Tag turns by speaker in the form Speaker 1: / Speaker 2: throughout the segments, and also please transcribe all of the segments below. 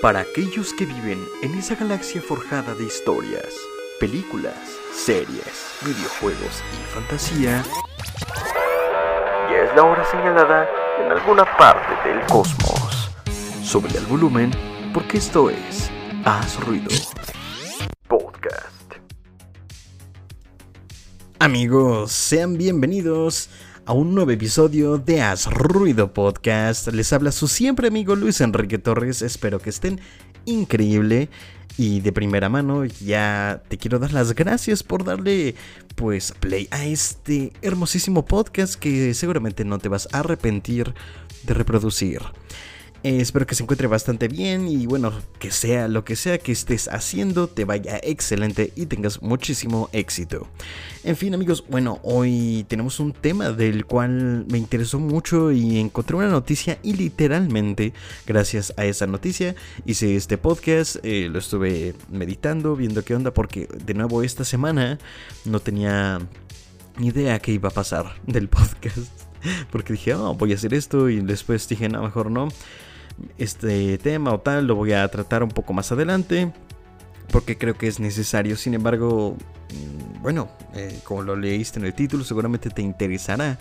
Speaker 1: Para aquellos que viven en esa galaxia forjada de historias, películas, series, videojuegos y fantasía, ya es la hora señalada en alguna parte del cosmos. Sube el volumen porque esto es Haz Ruido Podcast.
Speaker 2: Amigos, sean bienvenidos a un nuevo episodio de Haz Ruido Podcast. Les habla su siempre amigo Luis Enrique Torres. Espero que estén increíble. Y de primera mano ya te quiero dar las gracias por darle pues play a este hermosísimo podcast que seguramente no te vas a arrepentir de reproducir. Eh, espero que se encuentre bastante bien y bueno, que sea lo que sea que estés haciendo, te vaya excelente y tengas muchísimo éxito. En fin amigos, bueno, hoy tenemos un tema del cual me interesó mucho y encontré una noticia y literalmente gracias a esa noticia hice este podcast, eh, lo estuve meditando, viendo qué onda porque de nuevo esta semana no tenía ni idea qué iba a pasar del podcast. Porque dije, oh, voy a hacer esto y después dije, no, mejor no este tema o tal lo voy a tratar un poco más adelante porque creo que es necesario. Sin embargo, mm, bueno, eh, como lo leíste en el título, seguramente te interesará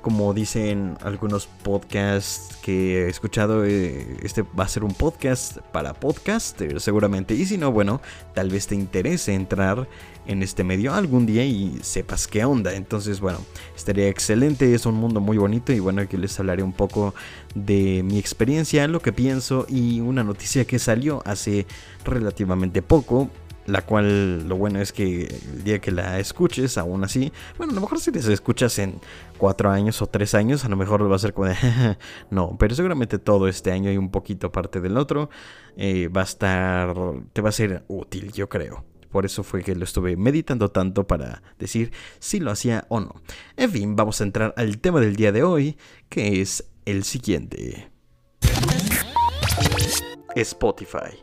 Speaker 2: como dicen algunos podcasts que he escuchado, eh, este va a ser un podcast para podcasters seguramente. Y si no, bueno, tal vez te interese entrar en este medio algún día y sepas qué onda. Entonces, bueno, estaría excelente, es un mundo muy bonito y bueno, aquí les hablaré un poco de mi experiencia, lo que pienso y una noticia que salió hace relativamente poco la cual lo bueno es que el día que la escuches, aún así, bueno, a lo mejor si te escuchas en cuatro años o tres años, a lo mejor va a ser como de, no, pero seguramente todo este año y un poquito parte del otro eh, va a estar, te va a ser útil, yo creo. Por eso fue que lo estuve meditando tanto para decir si lo hacía o no. En fin, vamos a entrar al tema del día de hoy, que es el siguiente. Spotify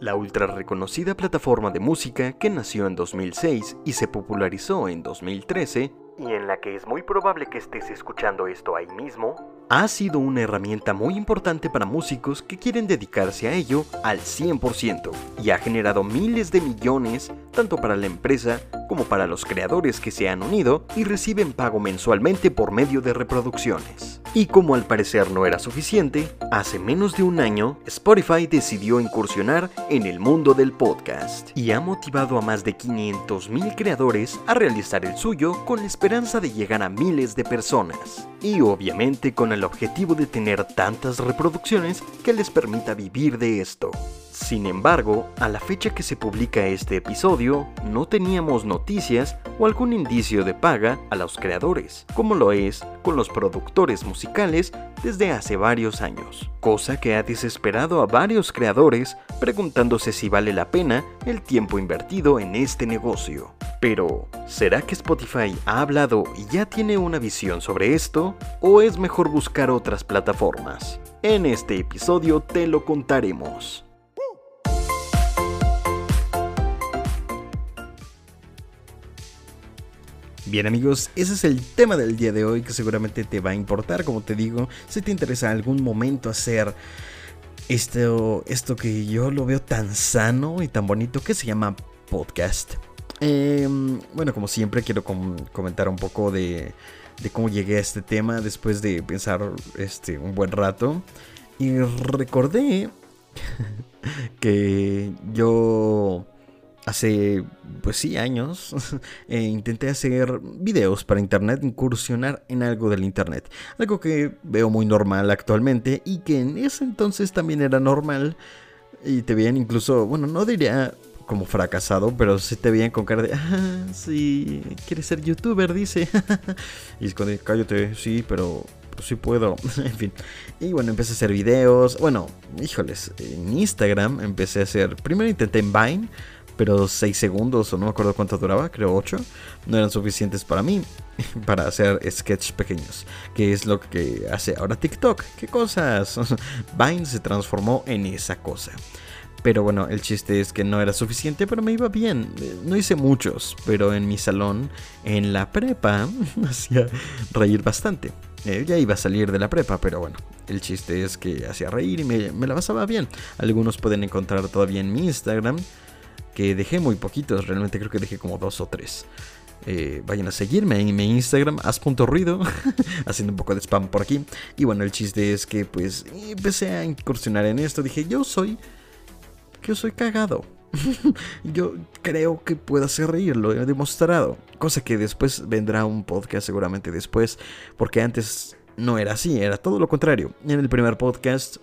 Speaker 2: la ultra reconocida plataforma de música que nació en 2006 y se popularizó en 2013, y en la que es muy probable que estés escuchando esto ahí mismo, ha sido una herramienta muy importante para músicos que quieren dedicarse a ello al 100% y ha generado miles de millones tanto para la empresa como para los creadores que se han unido y reciben pago mensualmente por medio de reproducciones. Y como al parecer no era suficiente, hace menos de un año Spotify decidió incursionar en el mundo del podcast y ha motivado a más de 500.000 creadores a realizar el suyo con la esperanza de llegar a miles de personas. Y obviamente con el objetivo de tener tantas reproducciones que les permita vivir de esto. Sin embargo, a la fecha que se publica este episodio, no teníamos noticias o algún indicio de paga a los creadores, como lo es con los productores musicales desde hace varios años, cosa que ha desesperado a varios creadores preguntándose si vale la pena el tiempo invertido en este negocio. Pero, ¿será que Spotify ha hablado y ya tiene una visión sobre esto? ¿O es mejor buscar otras plataformas? En este episodio te lo contaremos. Bien amigos, ese es el tema del día de hoy que seguramente te va a importar, como te digo, si te interesa algún momento hacer esto, esto que yo lo veo tan sano y tan bonito que se llama podcast. Em, bueno, como siempre quiero comentar un poco de, de, cómo llegué a este tema después de pensar este, un buen rato. Y recordé que yo hace, pues sí, años, eh, intenté hacer videos para internet, incursionar en algo del internet. Algo que veo muy normal actualmente y que en ese entonces también era normal. Y te veían incluso, bueno, no diría como fracasado, pero sí te veían con cara de, ah, sí, quieres ser youtuber, dice. y es cuando, cállate, sí, pero pues sí puedo, en fin. Y bueno, empecé a hacer videos. Bueno, híjoles, en Instagram empecé a hacer. Primero intenté en Vine, pero 6 segundos o no me acuerdo cuánto duraba, creo 8, no eran suficientes para mí para hacer sketches pequeños, que es lo que hace ahora TikTok. ¿Qué cosas? Vine se transformó en esa cosa. Pero bueno, el chiste es que no era suficiente, pero me iba bien. No hice muchos, pero en mi salón, en la prepa, hacía reír bastante. Eh, ya iba a salir de la prepa, pero bueno, el chiste es que hacía reír y me, me la pasaba bien. Algunos pueden encontrar todavía en mi Instagram, que dejé muy poquitos, realmente creo que dejé como dos o tres. Eh, vayan a seguirme en mi Instagram, as.ruido, haciendo un poco de spam por aquí. Y bueno, el chiste es que pues empecé a incursionar en esto. Dije, yo soy, yo soy cagado. yo creo que puedo hacer reír, lo he demostrado. Cosa que después vendrá un podcast seguramente después, porque antes no era así, era todo lo contrario. En el primer podcast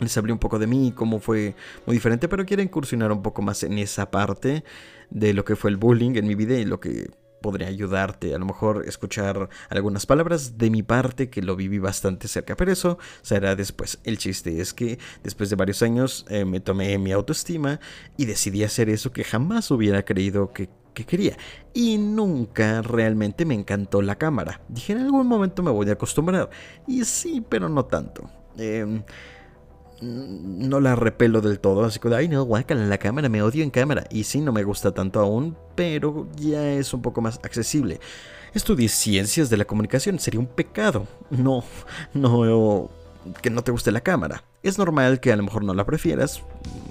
Speaker 2: les hablé un poco de mí, cómo fue muy diferente, pero quiero incursionar un poco más en esa parte de lo que fue el bullying en mi vida y lo que podría ayudarte. A lo mejor escuchar algunas palabras de mi parte que lo viví bastante cerca, pero eso será después. El chiste es que después de varios años eh, me tomé mi autoestima y decidí hacer eso que jamás hubiera creído que quería. Y nunca realmente me encantó la cámara. Dije en algún momento me voy a acostumbrar. Y sí, pero no tanto. Eh, no la repelo del todo, así que, ay no, guácala la cámara, me odio en cámara. Y sí, no me gusta tanto aún, pero ya es un poco más accesible. Estudié ciencias de la comunicación, sería un pecado. No, no que no te guste la cámara. Es normal que a lo mejor no la prefieras.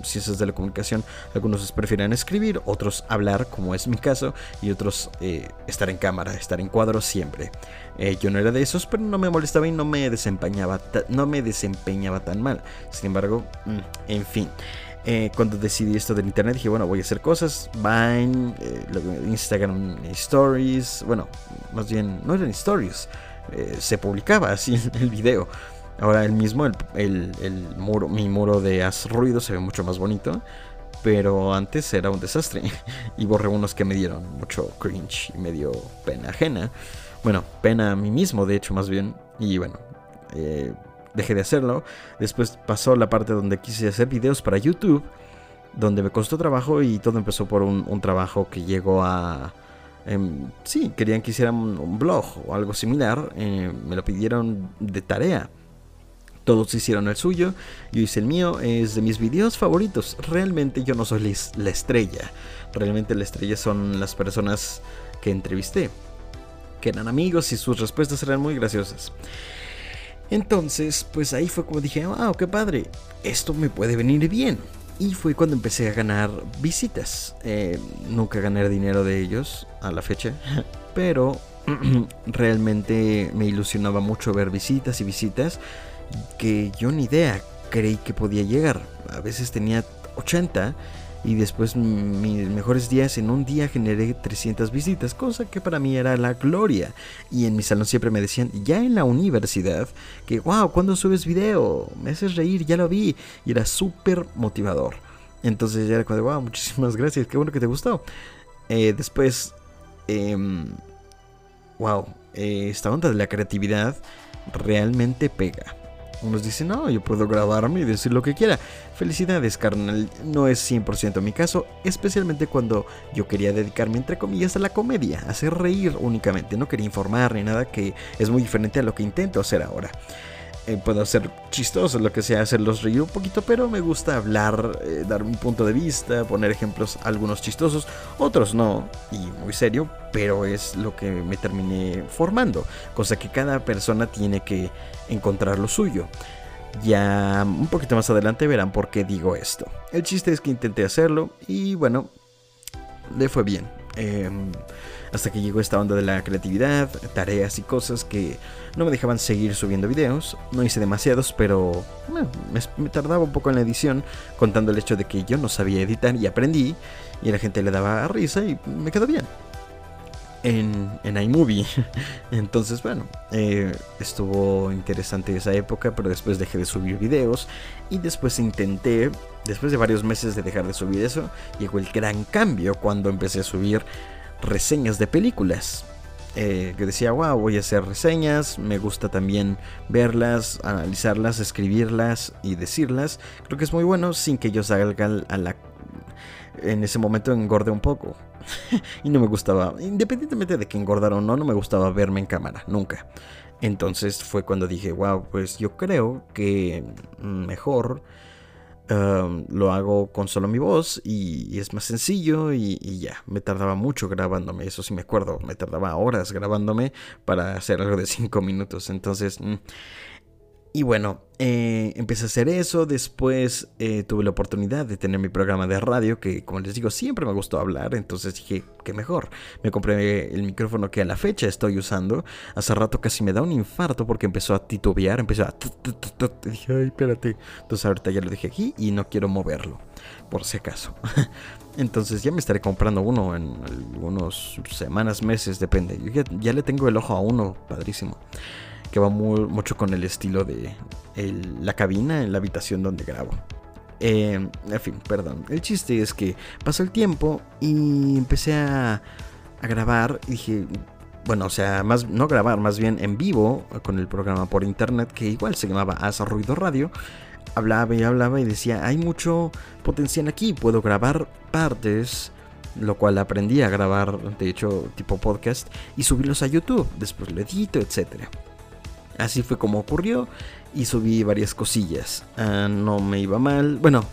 Speaker 2: Ciencias de la comunicación, algunos prefieren escribir, otros hablar, como es mi caso, y otros eh, estar en cámara, estar en cuadro siempre. Eh, yo no era de esos, pero no me molestaba y no me desempeñaba, no me desempeñaba tan mal. Sin embargo, mm, en fin. Eh, cuando decidí esto del internet dije, bueno, voy a hacer cosas, Vine, Instagram Stories, bueno, más bien no eran stories, se publicaba así el video. Ahora el mismo, el, muro, mi muro de haz ruido se ve mucho más bonito. Pero antes era un desastre. Y borré unos que me dieron mucho cringe y me dio pena ajena. Bueno, pena a mí mismo, de hecho, más bien. Y bueno, eh, dejé de hacerlo. Después pasó la parte donde quise hacer videos para YouTube. Donde me costó trabajo y todo empezó por un, trabajo que llegó a... Em, sí, querían que hiciera un, blog o algo similar. Eh, me lo pidieron de tarea. Todos hicieron el suyo, yo hice el mío, es de mis videos favoritos. Realmente yo no soy la estrella, realmente la estrella son las personas que entrevisté, que eran amigos y sus respuestas eran muy graciosas. Entonces, pues ahí fue como dije, wow, qué padre, esto me puede venir bien. Y fue cuando empecé a ganar visitas. Eh, nunca gané dinero de ellos a la fecha, pero realmente me ilusionaba mucho ver visitas y visitas que yo ni idea creí que podía llegar. A veces tenía 80 y después mis mejores días en un día generé 300 visitas, cosa que para mí era la gloria. Y en mi salón siempre me decían, ya en la universidad, que wow, cuando subes video? Me haces reír, ya lo vi. Y era súper motivador. Entonces ya era como wow, muchísimas gracias, qué bueno que te gustó. Eh, después, wow, eh, esta onda de la creatividad realmente pega. Unos dicen, no, yo puedo grabarme y decir lo que quiera. Felicidades, carnal. No es 100% mi caso, especialmente cuando yo quería dedicarme, entre comillas, a la comedia, a hacer reír únicamente. No quería informar ni nada que es muy diferente a lo que intento hacer ahora. Eh, puedo ser chistoso, lo que sea, hacerlos reír un poquito, pero me gusta hablar, eh, dar un punto de vista, poner ejemplos, algunos chistosos, otros no, y muy serio, pero es lo que me terminé formando, cosa que cada persona tiene que encontrar lo suyo. Ya un poquito más adelante verán por qué digo esto. El chiste es que intenté hacerlo y bueno, le fue bien. Em, hasta que llegó esta onda de la creatividad, tareas y cosas que no me dejaban seguir subiendo videos. No hice demasiados, pero me, tardaba un poco en la edición, contando el hecho de que yo no sabía editar y aprendí, y la gente le daba risa y me quedó bien. En, en iMovie. Entonces, bueno, eh, estuvo interesante esa época, pero después dejé de subir videos y después intenté, después de varios meses de dejar de subir eso, llegó el gran cambio cuando empecé a subir reseñas de películas. Eh, que decía, wow, voy a hacer reseñas, me gusta también verlas, analizarlas, escribirlas y decirlas. Creo que es muy bueno sin que yo salga a la... En ese momento engorde un poco. y no me gustaba, independientemente de que engordara o no, no me gustaba verme en cámara, nunca. Entonces fue cuando dije, wow, pues yo creo que mejor um, lo hago con solo mi voz y, es más sencillo y, ya, me tardaba mucho grabándome, eso sí me acuerdo, me tardaba horas grabándome para hacer algo de 5 minutos, entonces... Mm, y bueno, eh, empecé a hacer eso, después eh, tuve la oportunidad de tener mi programa de radio, que como les digo, siempre me gustó hablar, entonces dije, qué mejor. Me compré el micrófono que a la fecha estoy usando. Hace rato casi me da un infarto porque empezó a titubear, empezó a... Ay, espérate. Entonces ahorita ya lo dejé aquí y no quiero moverlo, por si acaso. Entonces ya me estaré comprando uno en algunas semanas, meses, depende. ya, ya le tengo el ojo a uno, padrísimo que va mucho con el estilo de la cabina en la habitación donde grabo. Eh, en fin, perdón. El chiste es que pasó el tiempo y empecé a, grabar. Y dije, bueno, o sea, más, no grabar, más bien en vivo con el programa por internet que igual se llamaba As Ruido Radio. Hablaba y hablaba y decía, hay mucho potencial aquí, puedo grabar partes, lo cual aprendí a grabar, de hecho, tipo podcast, y subirlos a YouTube, después lo edito, etcétera. Así fue como ocurrió y subí varias cosillas. Ah, no me iba mal. Bueno,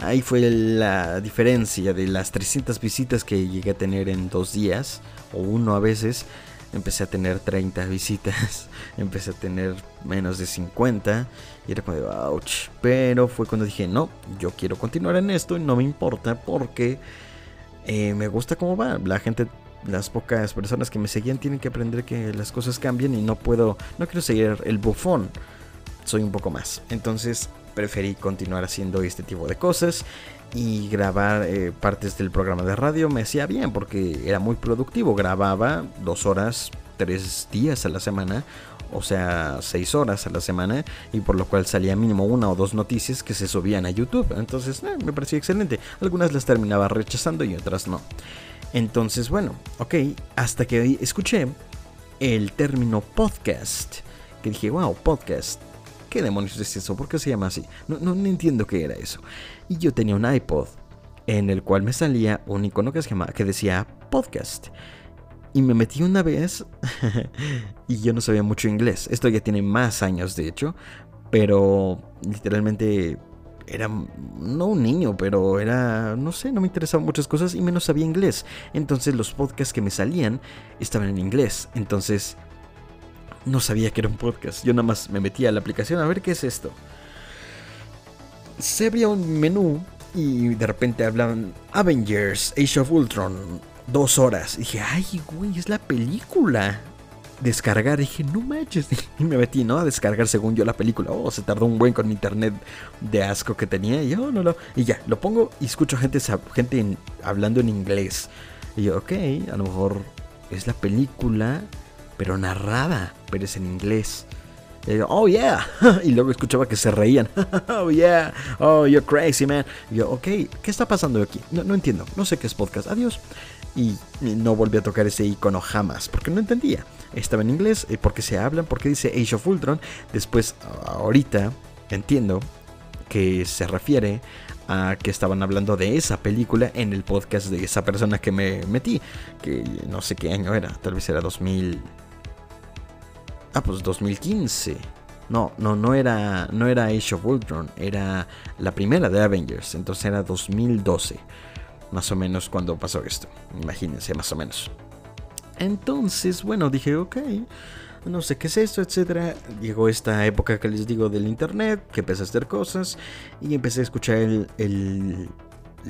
Speaker 2: ahí fue la diferencia de las 300 visitas que llegué a tener en dos días, o uno a veces. Empecé a tener 30 visitas, empecé a tener menos de 50 y era como de ouch. Pero fue cuando dije, no, yo quiero continuar en esto y no me importa porque eh, me gusta cómo va. La gente las pocas personas que me seguían tienen que aprender que las cosas cambian y no puedo, no quiero seguir el bufón, soy un poco más. Entonces preferí continuar haciendo este tipo de cosas y grabar eh, partes del programa de radio me hacía bien porque era muy productivo, grababa dos horas, tres días a la semana. O sea, seis horas a la semana y por lo cual salía mínimo una o dos noticias que se subían a YouTube. Entonces eh, me parecía excelente. Algunas las terminaba rechazando y otras no. Entonces, bueno, ok, hasta que escuché el término podcast, que dije, wow, podcast. ¿Qué demonios es eso? ¿Por qué se llama así? No, no, entiendo qué era eso. Y yo tenía un iPod en el cual me salía un icono que, decía podcast. Y me metí una vez y yo no sabía mucho inglés. Esto ya tiene más años, de hecho. Pero literalmente era no un niño, pero era, no sé, no me interesaban muchas cosas y menos sabía inglés. Entonces los podcasts que me salían estaban en inglés. Entonces no sabía que era un podcast. Yo nada más me metía a la aplicación a ver qué es esto. Se abría un menú y de repente hablaban Avengers, Age of Ultron, dos horas. Y dije, ay, güey, es la película descargar. Dije, no manches. Y me metí, ¿no? A descargar según yo la película. Oh, se tardó un buen con internet de asco que tenía. Y yo, no, no. Y ya, lo pongo y escucho gente, gente hablando en inglés. Y yo, ok, a lo mejor es la película, pero narrada, pero es en inglés. Y yo, oh yeah. Y luego escuchaba que se reían. oh yeah. Oh, you're crazy, man. Y yo, ok, ¿qué está pasando aquí? No, no entiendo. No sé qué es podcast. Adiós y no volví a tocar ese icono jamás, porque no entendía. Estaba en inglés, eh, porque se hablan, porque dice Age of Ultron. Después, ahorita entiendo que se refiere a que estaban hablando de esa película en el podcast de esa persona que me metí, que no sé qué año era, tal vez era 2000. Ah, pues 2015. No, no, no era, no era Age of Ultron, era la primera de Avengers, entonces era 2012 más o menos cuando pasó esto. Imagínense, más o menos. Entonces, bueno, dije, ok, no sé qué es esto, etcétera. Llegó esta época que les digo del internet, que empecé a hacer cosas y empecé a escuchar el, el,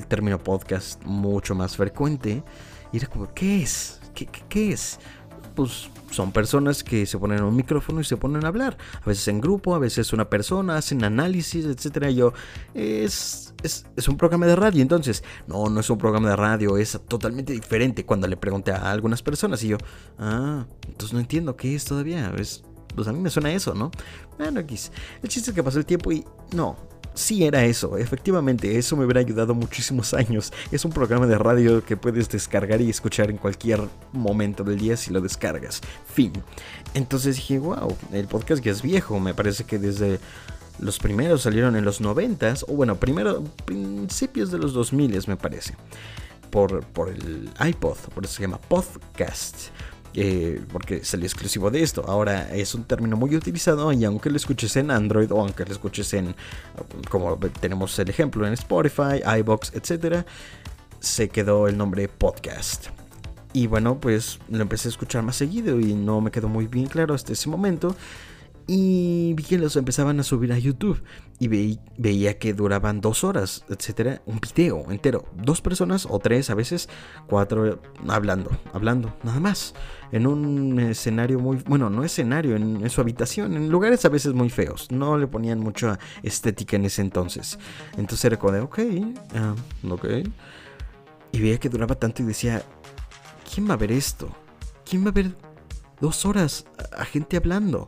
Speaker 2: término podcast mucho más frecuente. Y era como, ¿qué es? ¿Qué, qué, qué es? Pues son personas que se ponen un micrófono y se ponen a hablar. A veces en grupo, a veces una persona, hacen análisis, etc. yo, es, es, es, un programa de radio. Entonces, no, no es un programa de radio, es totalmente diferente. Cuando le pregunté a algunas personas y yo, ah, entonces no entiendo qué es todavía. Es, pues a mí me suena eso, ¿no? Bueno, X. El chiste es que pasó el tiempo y no, sí era eso, efectivamente, eso me hubiera ayudado muchísimos años. Es un programa de radio que puedes descargar y escuchar en cualquier momento del día si lo descargas. Fin. Entonces dije, wow, el podcast ya es viejo, me parece que desde los primeros salieron en los 90 o bueno, primero, principios de los 2000 me parece. Por, por el iPod, por eso se llama podcast. Eh, porque el exclusivo de esto. Ahora es un término muy utilizado y aunque lo escuches en Android o aunque lo escuches en, como tenemos el ejemplo en Spotify, iBox, etc., se quedó el nombre podcast. Y bueno, pues lo empecé a escuchar más seguido y no me quedó muy bien claro hasta ese momento y vi que los empezaban a subir a YouTube y veía que duraban dos horas, etcétera, un video entero, dos personas o tres, a veces cuatro, hablando, hablando, nada más, en un escenario muy, bueno, no escenario, en, su habitación, en lugares a veces muy feos, no le ponían mucha estética en ese entonces, entonces era como de, ok, ah, ok, y veía que duraba tanto y decía, ¿quién va a ver esto? ¿Quién va a ver dos horas a gente hablando?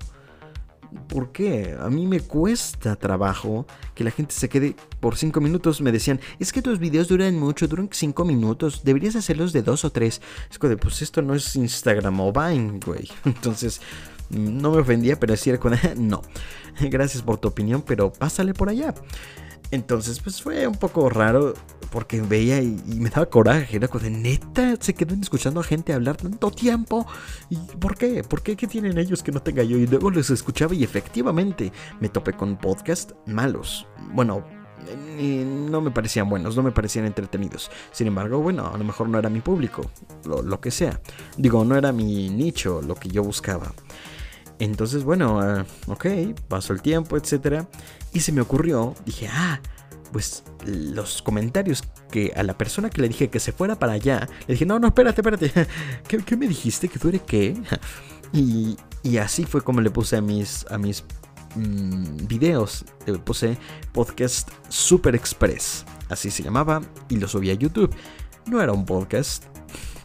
Speaker 2: ¿Por qué? A mí me cuesta trabajo que la gente se quede por 5 minutos. Me decían, es que tus videos duran mucho, duran 5 minutos, deberías hacerlos de 2 o 3. Es de, pues esto no es Instagram o Vine, güey. Entonces, no me ofendía, pero decía, no. Gracias por tu opinión, pero pásale por allá. Entonces, pues fue un poco raro porque veía y, me daba coraje. Era como de neta, se quedan escuchando a gente hablar tanto tiempo. ¿Y por qué? ¿Por qué? ¿Qué tienen ellos que no tenga yo? Y luego los escuchaba y efectivamente me topé con podcasts malos. Bueno, no me parecían buenos, no me parecían entretenidos. Sin embargo, bueno, a lo mejor no era mi público, lo, que sea. Digo, no era mi nicho, lo que yo buscaba. Entonces, bueno, ah, ok, pasó el tiempo, etc. Y se me ocurrió, dije, ah, pues los comentarios que a la persona que le dije que se fuera para allá, le dije, no, no, espérate, espérate, ¿qué, me dijiste? ¿Que tú eres qué? Y, y, así fue como le puse a mis, a mis mm, videos, le puse podcast Super Express, así se llamaba, y lo subí a YouTube. No era un podcast,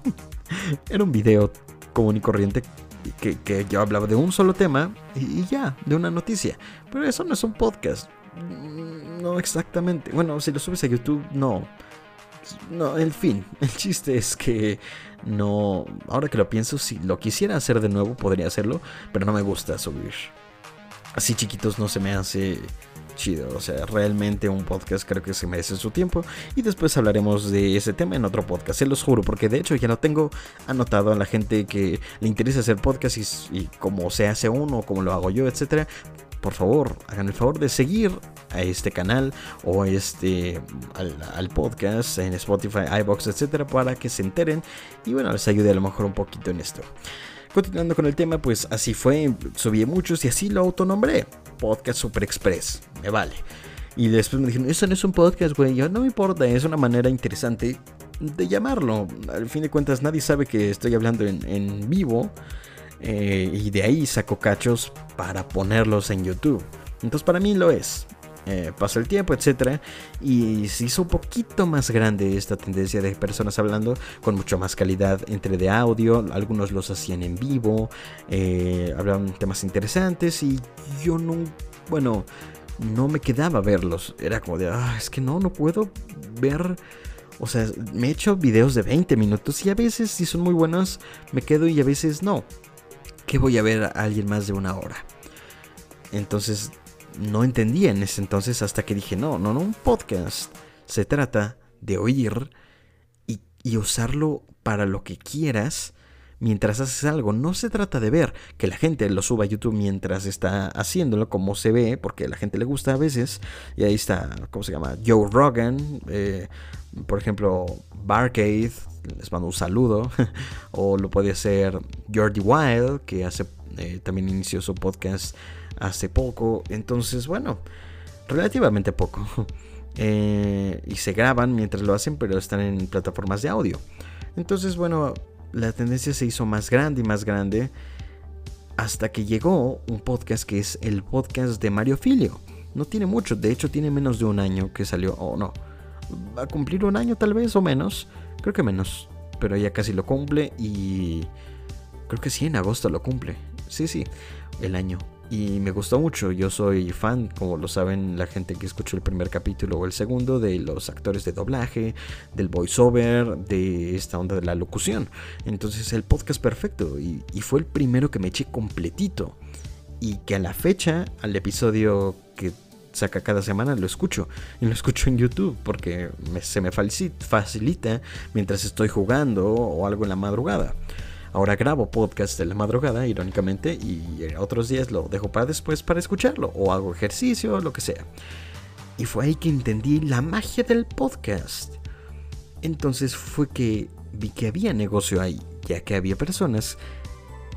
Speaker 2: era un video común y corriente que, yo hablaba de un solo tema y ya, de una noticia. Pero eso no es un podcast. No exactamente. Bueno, si lo subes a YouTube, no. No, en fin, el chiste es que no. Ahora que lo pienso, si lo quisiera hacer de nuevo, podría hacerlo, pero no me gusta subir. Así chiquitos no se me hace chido. O sea, realmente un podcast creo que se merece su tiempo. Y después hablaremos de ese tema en otro podcast, se los juro, porque de hecho ya lo tengo anotado a la gente que le interesa hacer podcast y, y cómo se hace uno, cómo lo hago yo, etcétera por favor, hagan el favor de seguir a este canal o este al, podcast en Spotify, iBox, etcétera, para que se enteren y bueno, les ayude a lo mejor un poquito en esto. Continuando con el tema, pues así fue, subí muchos y así lo autonombré. Podcast Super Express, me vale. Y después me dijeron, eso no es un podcast, güey. Yo no me importa, es una manera interesante de llamarlo. Al fin de cuentas, nadie sabe que estoy hablando en, vivo. Eh, y de ahí saco cachos para ponerlos en YouTube. Entonces para mí lo es. Eh, pasó el tiempo, etc. Y se hizo un poquito más grande esta tendencia de personas hablando con mucho más calidad entre de audio. Algunos los hacían en vivo, eh, hablaban temas interesantes y yo no, bueno, no me quedaba verlos. Era como de, ah, es que no, no puedo ver. O sea, me he hecho videos de 20 minutos y a veces si son muy buenos me quedo y a veces no. ¿Qué voy a ver a alguien más de una hora? Entonces no entendía en ese entonces hasta que dije, no, no, no, un podcast se trata de oír y, y, usarlo para lo que quieras mientras haces algo. No se trata de ver que la gente lo suba a YouTube mientras está haciéndolo, como se ve, porque a la gente le gusta a veces. Y ahí está, ¿cómo se llama? Joe Rogan, eh, por ejemplo, Barcade, les mando un saludo. o lo puede hacer Jordi Wild, que hace, eh, también inició su podcast hace poco. Entonces, bueno, relativamente poco. Eh, y se graban mientras lo hacen, pero están en plataformas de audio. Entonces, bueno, la tendencia se hizo más grande y más grande hasta que llegó un podcast que es el podcast de Mario Filio. No tiene mucho, de hecho tiene menos de un año que salió, o no, va a cumplir un año tal vez o menos, creo que menos, pero ya casi lo cumple y creo que sí, en agosto lo cumple, sí, sí, el año y me gustó mucho. Yo soy fan, como lo saben la gente que escuchó el primer capítulo o el segundo, de los actores de doblaje, del voiceover, de esta onda de la locución. Entonces el podcast perfecto y, fue el primero que me eché completito. Y que a la fecha, al episodio que saca cada semana, lo escucho. Y lo escucho en YouTube porque se me facilita mientras estoy jugando o algo en la madrugada. Ahora grabo podcast de la madrugada, irónicamente, y otros días lo dejo para después para escucharlo, o hago ejercicio, lo que sea. Y fue ahí que entendí la magia del podcast. Entonces fue que vi que había negocio ahí, ya que había personas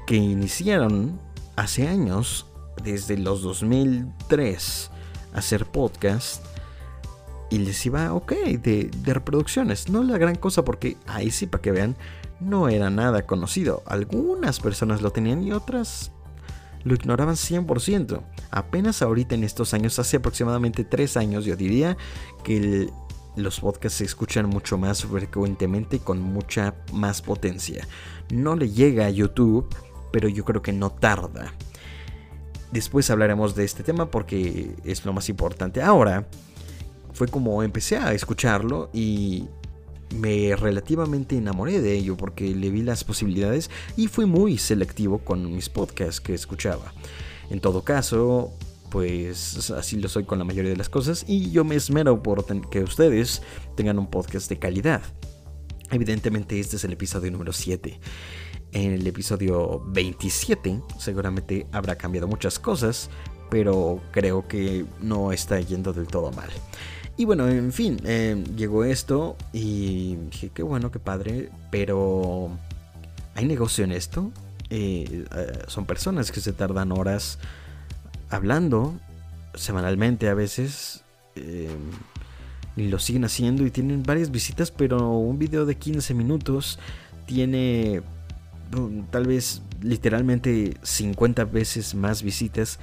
Speaker 2: que iniciaron hace años, desde los 2003, a hacer podcast y les iba ok de, de, reproducciones. No la gran cosa porque ahí sí, para que vean, no era nada conocido. Algunas personas lo tenían y otras lo ignoraban 100%. Apenas ahorita en estos años, hace aproximadamente 3 años, yo diría que los podcasts se escuchan mucho más frecuentemente y con mucha más potencia. No le llega a YouTube, pero yo creo que no tarda. Después hablaremos de este tema porque es lo más importante. Ahora, fue como empecé a escucharlo y me relativamente enamoré de ello porque le vi las posibilidades y fui muy selectivo con mis podcasts que escuchaba. En todo caso, pues así lo soy con la mayoría de las cosas y yo me esmero por que ustedes tengan un podcast de calidad. Evidentemente este es el episodio número 7. En el episodio 27 seguramente habrá cambiado muchas cosas, pero creo que no está yendo del todo mal. Y bueno, en fin, eh, llegó esto y dije, qué bueno, qué padre, pero ¿hay negocio en esto? Eh, eh, son personas que se tardan horas hablando, semanalmente a veces, y lo siguen haciendo y tienen varias visitas, pero un video de 15 minutos tiene mm, tal vez literalmente 50 veces más visitas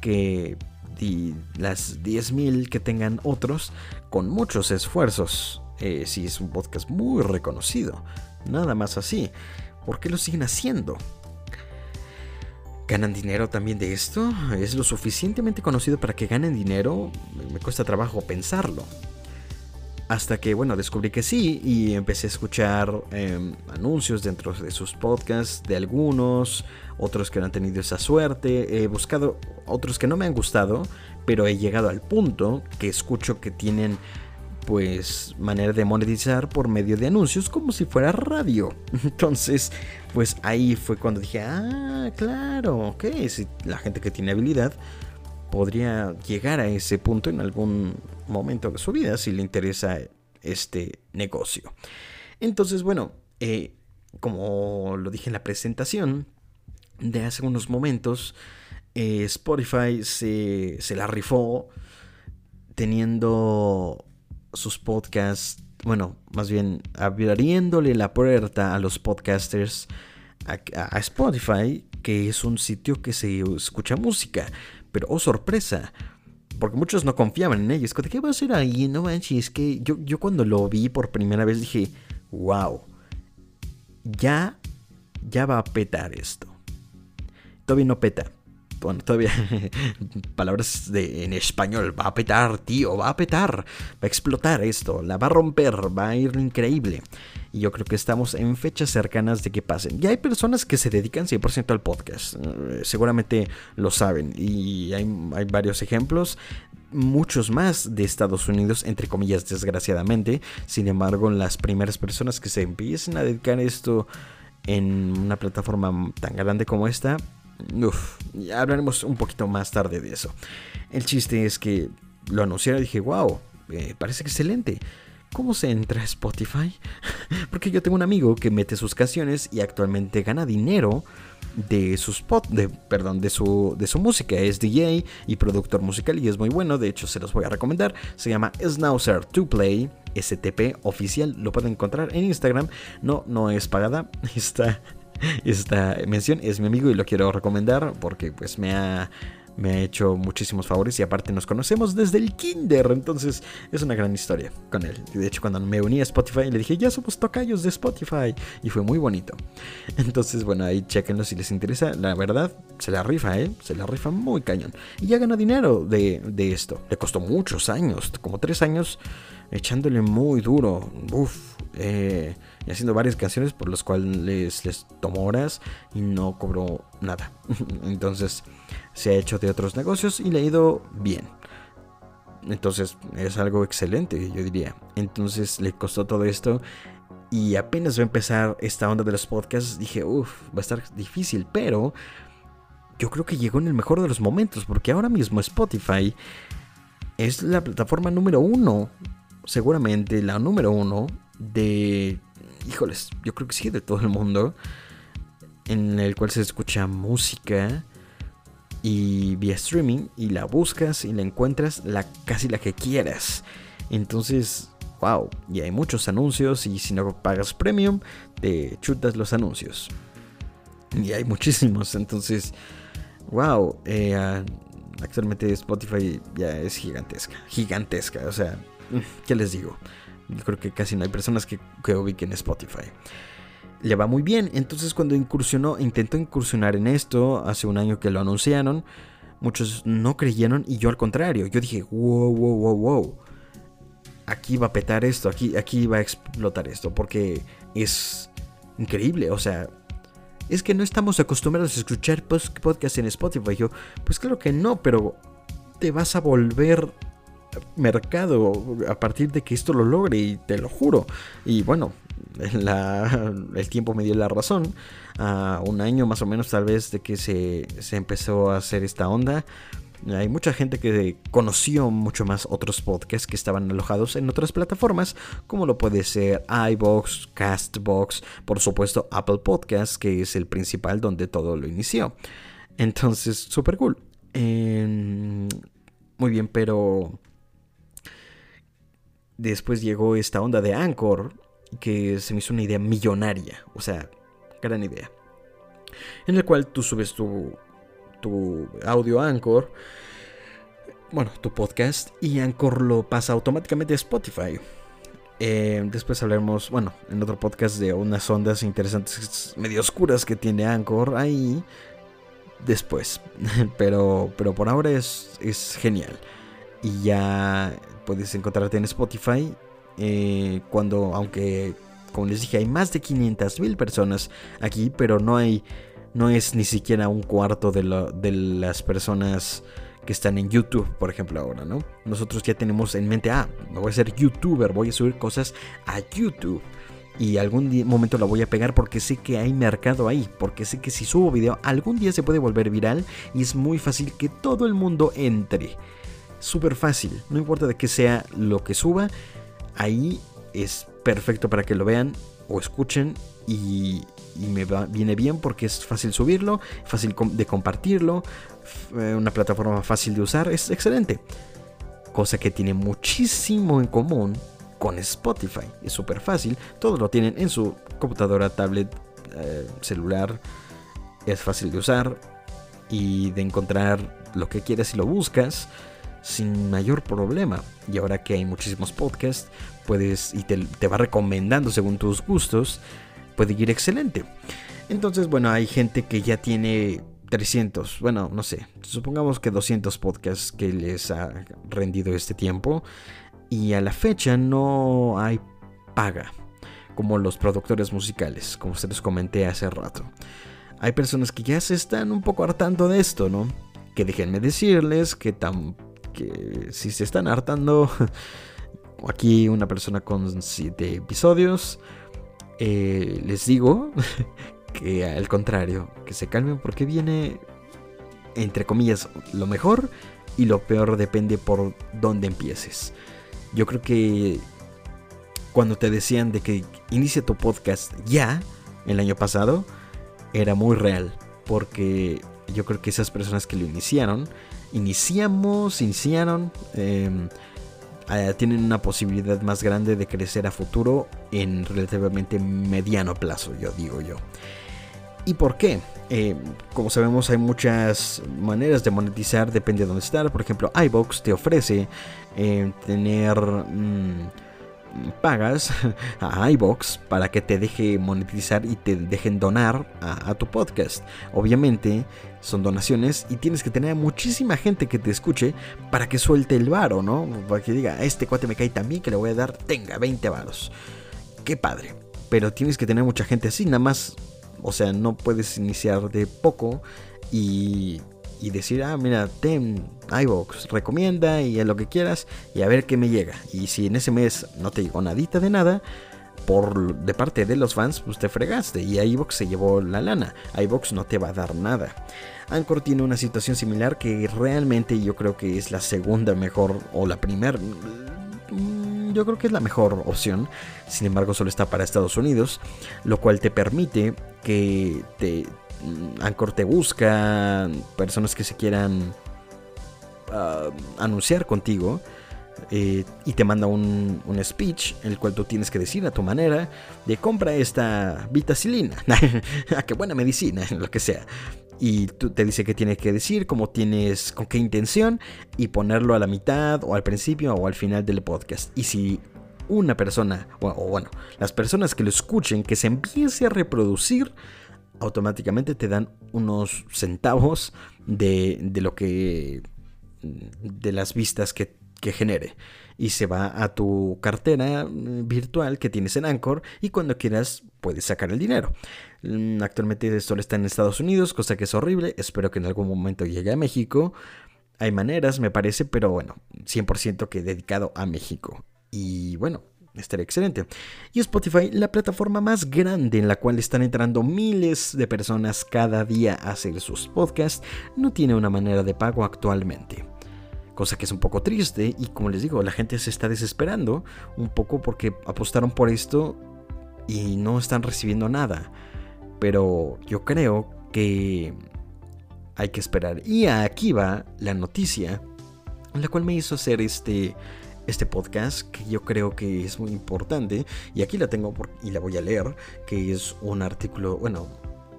Speaker 2: que y las 10.000 que tengan otros con muchos esfuerzos. Eh, si es un podcast muy reconocido. Nada más así. ¿Por qué lo siguen haciendo? ¿Ganan dinero también de esto? ¿Es lo suficientemente conocido para que ganen dinero? Me cuesta trabajo pensarlo. Hasta que, bueno, descubrí que sí y empecé a escuchar em, anuncios dentro de sus podcasts de algunos, otros que no han tenido esa suerte. He buscado otros que no me han gustado, pero he llegado al punto que escucho que tienen pues manera de monetizar por medio de anuncios como si fuera radio. Entonces, pues ahí fue cuando dije, ah, claro, ok, si la gente que tiene habilidad podría llegar a ese punto en algún momento de su vida si le interesa este negocio. Entonces, bueno, eh, como lo dije en la presentación de hace unos momentos, eh, Spotify se, se la rifó teniendo sus podcasts, bueno, más bien abriéndole la puerta a los podcasters a, Spotify, que es un sitio que se escucha música. Pero, oh sorpresa, porque muchos no confiaban en ellos. ¿Qué va a ser ahí? No manches, es que yo, yo cuando lo vi por primera vez dije, wow, ya, ya va a petar esto. Todavía no peta. Bueno, todavía palabras de, en español. Va a petar, tío, va a petar. Va a explotar esto, la va a romper, va a ir increíble. Y yo creo que estamos en fechas cercanas de que pasen. Ya hay personas que se dedican 100% al podcast. Eh, seguramente lo saben. Y hay, hay varios ejemplos muchos más de Estados Unidos, entre comillas, desgraciadamente. Sin embargo, las primeras personas que se empiecen a dedicar esto en una plataforma tan grande como esta, Uf, hablaremos un poquito más tarde de eso. El chiste es que lo anunciaron y dije, wow, eh, parece excelente. ¿Cómo se entra a Spotify? Porque yo tengo un amigo que mete sus canciones y actualmente gana dinero de sus de, perdón, de su, de su música. Es DJ y productor musical y es muy bueno. De hecho, se los voy a recomendar. Se llama Snauzer to Play. STP oficial. Lo pueden encontrar en Instagram. No, no es pagada. Está esta mención. Es mi amigo y lo quiero recomendar porque pues me ha me ha hecho muchísimos favores y aparte nos conocemos desde el kinder, entonces es una gran historia con él. De hecho, cuando me uní a Spotify le dije, ya somos tocayos de Spotify y fue muy bonito. Entonces, bueno, ahí chequenlo si les interesa. La verdad, se la rifa, ¿eh? Se la rifa muy cañón. Y ya gana dinero de, de esto. Le costó muchos años, como tres años echándole muy duro. Uf, eh, y haciendo varias canciones por las cuales les tomó horas y no cobró nada. Entonces se ha hecho de otros negocios y le ha ido bien. Entonces es algo excelente, yo diría. Entonces le costó todo esto y apenas va a empezar esta onda de los podcasts, dije, uff, va a estar difícil, pero yo creo que llegó en el mejor de los momentos, porque ahora mismo Spotify es la plataforma número uno, seguramente la número uno de, híjoles, yo creo que sí, de todo el mundo, en el cual se escucha música y vía streaming y la buscas y la encuentras la casi la que quieras. Entonces, wow, y hay muchos anuncios y si no pagas premium te chutas los anuncios. Y hay muchísimos, entonces, wow, eh, ah, actualmente Spotify ya es gigantesca, gigantesca, o sea, ¿qué les digo? Yo creo que casi no hay personas que, que ubiquen Spotify le va muy bien. Entonces cuando incursionó, intentó incursionar en esto, hace un año que lo anunciaron, muchos no creyeron y yo al contrario, yo dije, wow, wow, wow, wow. Aquí va a petar esto, aquí, aquí va a explotar esto, porque es increíble, o sea, es que no estamos acostumbrados a escuchar podcasts en Spotify. Yo, pues claro que no, pero te vas a volver mercado a partir de que esto lo logre y te lo juro. Y bueno, el tiempo me dio la razón. Un año más o menos tal vez de que se, empezó a hacer esta onda. Hay mucha gente que conoció mucho más otros podcasts que estaban alojados en otras plataformas, como lo puede ser iBox, Castbox, por supuesto Apple Podcasts, que es el principal donde todo lo inició. Entonces, super cool. muy bien, pero después llegó esta onda de Anchor, que se me hizo una idea millonaria, o sea, gran idea. En el cual tú subes tu, tu audio Anchor, bueno, tu podcast, y Anchor lo pasa automáticamente a Spotify. Eh, después hablaremos, bueno, en otro podcast de unas ondas interesantes, medio oscuras que tiene Anchor ahí. Después, pero, pero por ahora es, es genial. Y ya puedes encontrarte en Spotify eh, cuando, aunque, como les dije, hay más de 500 mil personas aquí, pero no hay, no es ni siquiera un cuarto de, de las personas que están en YouTube, por ejemplo, ahora, ¿no? Nosotros ya tenemos en mente, ah, voy a ser youtuber, voy a subir cosas a YouTube. Y algún momento la voy a pegar porque sé que hay mercado ahí, porque sé que si subo video algún día se puede volver viral y es muy fácil que todo el mundo entre. Súper fácil, no importa de qué sea lo que suba, ahí es perfecto para que lo vean o escuchen y, me viene bien porque es fácil subirlo, fácil de compartirlo, eh, una plataforma fácil de usar, es excelente. Cosa que tiene muchísimo en común con Spotify. Es súper fácil, todos lo tienen en su computadora, tablet, eh, celular. Es fácil de usar y de encontrar lo que quieras y lo buscas sin mayor problema. Y ahora que hay muchísimos podcasts, puedes y te, va recomendando según tus gustos, puede ir excelente. Entonces, bueno, hay gente que ya tiene 300, bueno, no sé, supongamos que 200 podcasts que les ha rendido este tiempo y a la fecha no hay paga como los productores musicales, como se les comenté hace rato. Hay personas que ya se están un poco hartando de esto, ¿no? Que déjenme decirles que tan que si se están hartando, aquí una persona con 7 episodios, eh, les digo que al contrario, que se calmen porque viene, entre comillas, lo mejor y lo peor depende por dónde empieces. Yo creo que cuando te decían de que inicia tu podcast ya, el año pasado, era muy real, porque yo creo que esas personas que lo iniciaron, iniciamos, iniciaron, em, eh, tienen una posibilidad más grande de crecer a futuro en relativamente mediano plazo, yo digo yo. ¿Y por qué? Em, como sabemos hay muchas maneras de monetizar, depende de dónde estar. Por ejemplo, iBox te ofrece em, tener... Mm, pagas a iBox para que te deje monetizar y te dejen donar a, tu podcast. Obviamente son donaciones y tienes que tener muchísima gente que te escuche para que suelte el varo, ¿no? Para que diga, este cuate me cae también que le voy a dar, tenga 20 varos. Qué padre. Pero tienes que tener mucha gente así, nada más. O sea, no puedes iniciar de poco y y decir, ah, mira, ten iVox, recomienda y a lo que quieras y a ver qué me llega. Y si en ese mes no te llegó nadita de nada, por de parte de los fans, pues te fregaste y iVox se llevó la lana. iVox no te va a dar nada. Anchor tiene una situación similar que realmente yo creo que es la segunda mejor o la primera mm, yo creo que es la mejor opción. Sin embargo, solo está para Estados Unidos, lo cual te permite que te Anchor te busca personas que se quieran ah, anunciar contigo eh, y te manda un, speech, el cual tú tienes que decir a tu manera de compra esta vitacilina, ah, qué buena medicina, lo que sea. Y tú te dice qué tienes que decir, cómo tienes, con qué intención, y ponerlo a la mitad, o al principio, o al final del podcast. Y si una persona, o, bueno, las personas que lo escuchen, que se empiece a reproducir, automáticamente te dan unos centavos de, de lo que de las vistas que que genere. Y se va a tu cartera mm, virtual que tienes en Anchor y cuando quieras puedes sacar el dinero. Mm, actualmente esto está en Estados Unidos, cosa que es horrible. Espero que en algún momento llegue a México. Hay maneras, me parece, pero bueno, 100% que dedicado a México. Y bueno, estaría excelente. Y Spotify, la plataforma más grande en la cual están entrando miles de personas cada día a hacer sus podcasts, no tiene una manera de pago actualmente cosa que es un poco triste y como les digo, la gente se está desesperando un poco porque apostaron por esto y no están recibiendo nada. Pero yo creo que hay que esperar. Y aquí va la noticia, la cual me hizo hacer este, este podcast, que yo creo que es muy importante. Y aquí la tengo y la voy a leer, que es un artículo, bueno,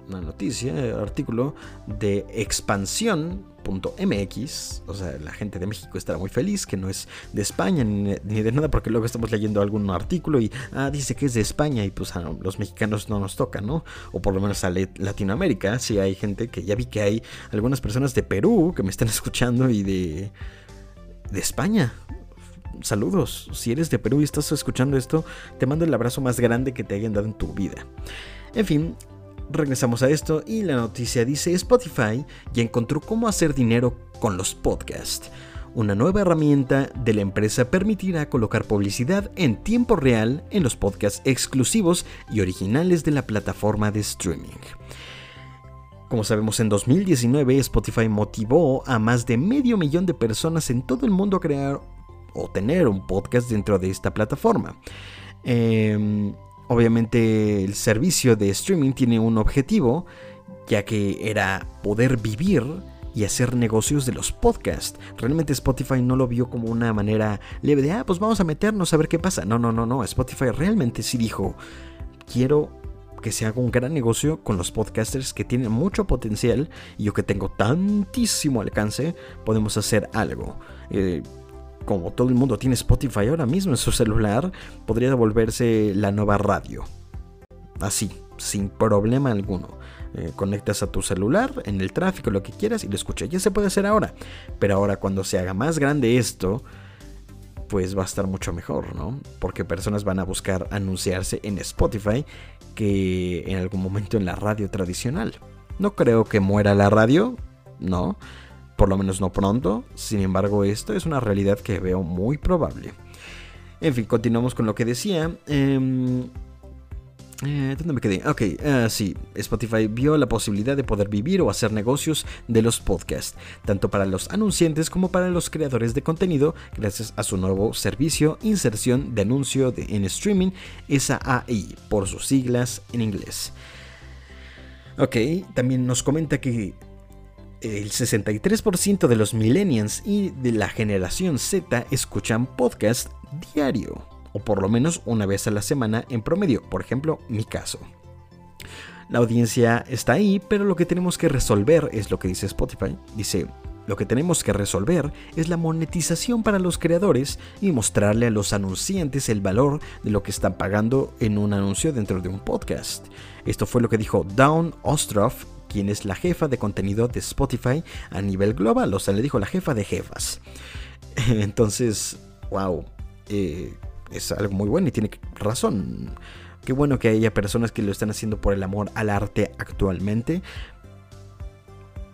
Speaker 2: una noticia, artículo de expansión.mx, o sea, la gente de México estará muy feliz, que no es de España ni, de nada, porque luego estamos leyendo algún artículo y, ah, dice que es de España y pues a los mexicanos no nos toca, ¿no? O por lo menos a Latinoamérica, sí hay gente que ya vi que hay algunas personas de Perú que me están escuchando y de, de España. Saludos, si eres de Perú y estás escuchando esto, te mando el abrazo más grande que te hayan dado en tu vida. En fin, regresamos a esto y la noticia dice Spotify ya encontró cómo hacer dinero con los podcasts. Una nueva herramienta de la empresa permitirá colocar publicidad en tiempo real en los podcasts exclusivos y originales de la plataforma de streaming. Como sabemos, en 2019 Spotify motivó a más de medio millón de personas en todo el mundo a crear o tener un podcast dentro de esta plataforma. Eh, Obviamente el servicio de streaming tiene un objetivo, ya que era poder vivir y hacer negocios de los podcasts. Realmente Spotify no lo vio como una manera leve de, ah, pues vamos a meternos a ver qué pasa. No, no, no, no. Spotify realmente sí dijo, quiero que se haga un gran negocio con los podcasters que tienen mucho potencial y yo que tengo tantísimo alcance, podemos hacer algo. Eh, como todo el mundo tiene Spotify ahora mismo en su celular, podría volverse la nueva radio. Así, sin problema alguno. Eh, conectas a tu celular en el tráfico, lo que quieras y lo escuchas. Ya se puede hacer ahora. Pero ahora cuando se haga más grande esto, pues va a estar mucho mejor, ¿no? Porque personas van a buscar anunciarse en Spotify que en algún momento en la radio tradicional. No creo que muera la radio, no por lo menos no pronto, sin embargo esto es una realidad que veo muy probable. En fin, continuamos con lo que decía. Em, eh, ¿Dónde me quedé? Ok, uh, sí, Spotify vio la posibilidad de poder vivir o hacer negocios de los podcasts, tanto para los anunciantes como para los creadores de contenido, gracias a su nuevo servicio Inserción de Anuncio de, en Streaming, SAI, por sus siglas en inglés. Ok, también nos comenta que el 63% de los millennials y de la generación Z escuchan podcast diario, o por lo menos una vez a la semana en promedio, por ejemplo, mi caso. La audiencia está ahí, pero lo que tenemos que resolver es lo que dice Spotify. Dice, lo que tenemos que resolver es la monetización para los creadores y mostrarle a los anunciantes el valor de lo que están pagando en un anuncio dentro de un podcast. Esto fue lo que dijo Dawn Ostroff, quien es la jefa de contenido de Spotify a nivel global, o sea, le dijo la jefa de jefas. Entonces, wow, eh, es algo muy bueno y tiene razón. Qué bueno que haya personas que lo están haciendo por el amor al arte actualmente.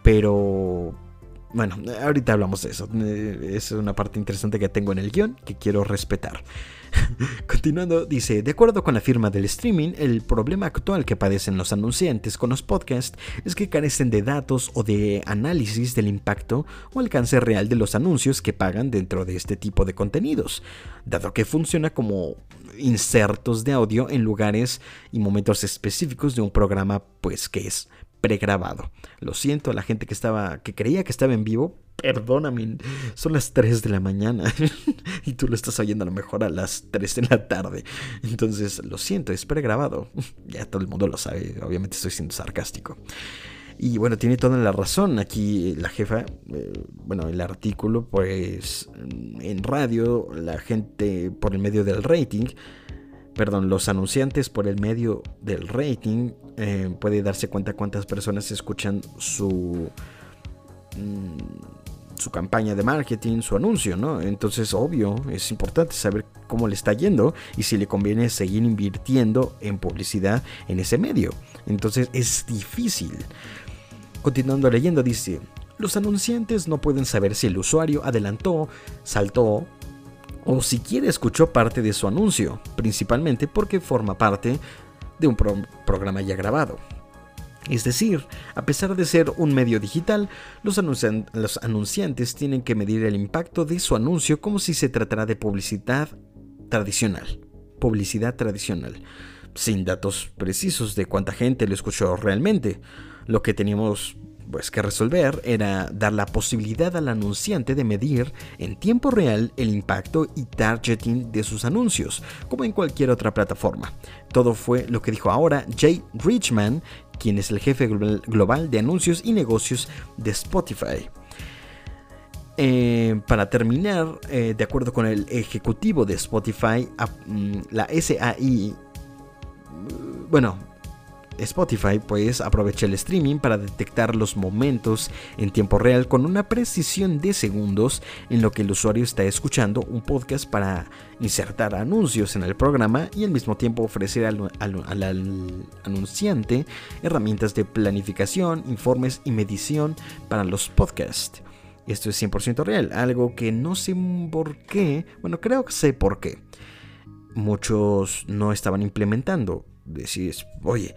Speaker 2: Pero bueno, ahorita hablamos de eso. Eh, es una parte interesante que tengo en el guion que quiero respetar. Continuando, dice, de acuerdo con la firma del streaming, el problema actual que padecen los anunciantes con los podcasts es que carecen de datos o de análisis del impacto o alcance real de los anuncios que pagan dentro de este tipo de contenidos, dado que funciona como insertos de audio en lugares y momentos específicos de un programa pues que es pregrabado. Lo siento a la gente que estaba que creía que estaba en vivo, perdóname, son las 3 de la mañana y tú lo estás oyendo a lo mejor a las 3 de la tarde. Entonces, lo siento, es pregrabado. Ya todo el mundo lo sabe, obviamente estoy siendo sarcástico. Y bueno, tiene toda la razón aquí la jefa. Eh, bueno, el artículo, pues en radio, la gente por el medio del rating, perdón, los anunciantes por el medio del rating, eh, puede darse cuenta cuántas personas escuchan su... Mm, su campaña de marketing, su anuncio, ¿no? Entonces, obvio, es importante saber cómo le está yendo y si le conviene seguir invirtiendo en publicidad en ese medio. Entonces, es difícil. Continuando leyendo, dice, los anunciantes no pueden saber si el usuario adelantó, saltó o siquiera escuchó parte de su anuncio, principalmente porque forma parte de un programa ya grabado. Es decir, a pesar de ser un medio digital, los, anunciantes tienen que medir el impacto de su anuncio como si se tratara de publicidad tradicional. Publicidad tradicional, sin datos precisos de cuánta gente lo escuchó realmente. Lo que teníamos pues, que resolver era dar la posibilidad al anunciante de medir en tiempo real el impacto y targeting de sus anuncios, como en cualquier otra plataforma. Todo fue lo que dijo ahora Jay Richman, quien es el jefe global de anuncios y negocios de Spotify. Eh, para terminar, eh, de acuerdo con el ejecutivo de Spotify, mm, la SAI, bueno, Spotify pues aprovecha el streaming para detectar los momentos en tiempo real con una precisión de segundos en lo que el usuario está escuchando un podcast para insertar anuncios en el programa y al mismo tiempo ofrecer al, anunciante herramientas de planificación, informes y medición para los podcasts. Esto es 100% real, algo que no sé por qué, bueno creo que sé por qué. Muchos no estaban implementando. Decís, oye,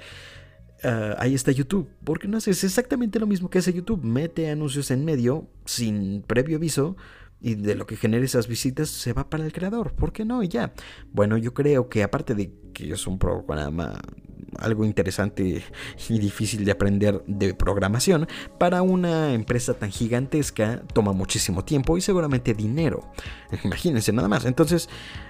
Speaker 2: Ah, ahí está YouTube. ¿Por qué no haces exactamente lo mismo que hace YouTube? Mete anuncios en medio sin previo aviso y de lo que genere esas visitas se va para el creador. ¿Por qué no? Y ya. Bueno, yo creo que aparte de que es un programa algo interesante y difícil de aprender de programación, para una empresa tan gigantesca toma muchísimo tiempo y seguramente dinero. Imagínense nada más. Entonces,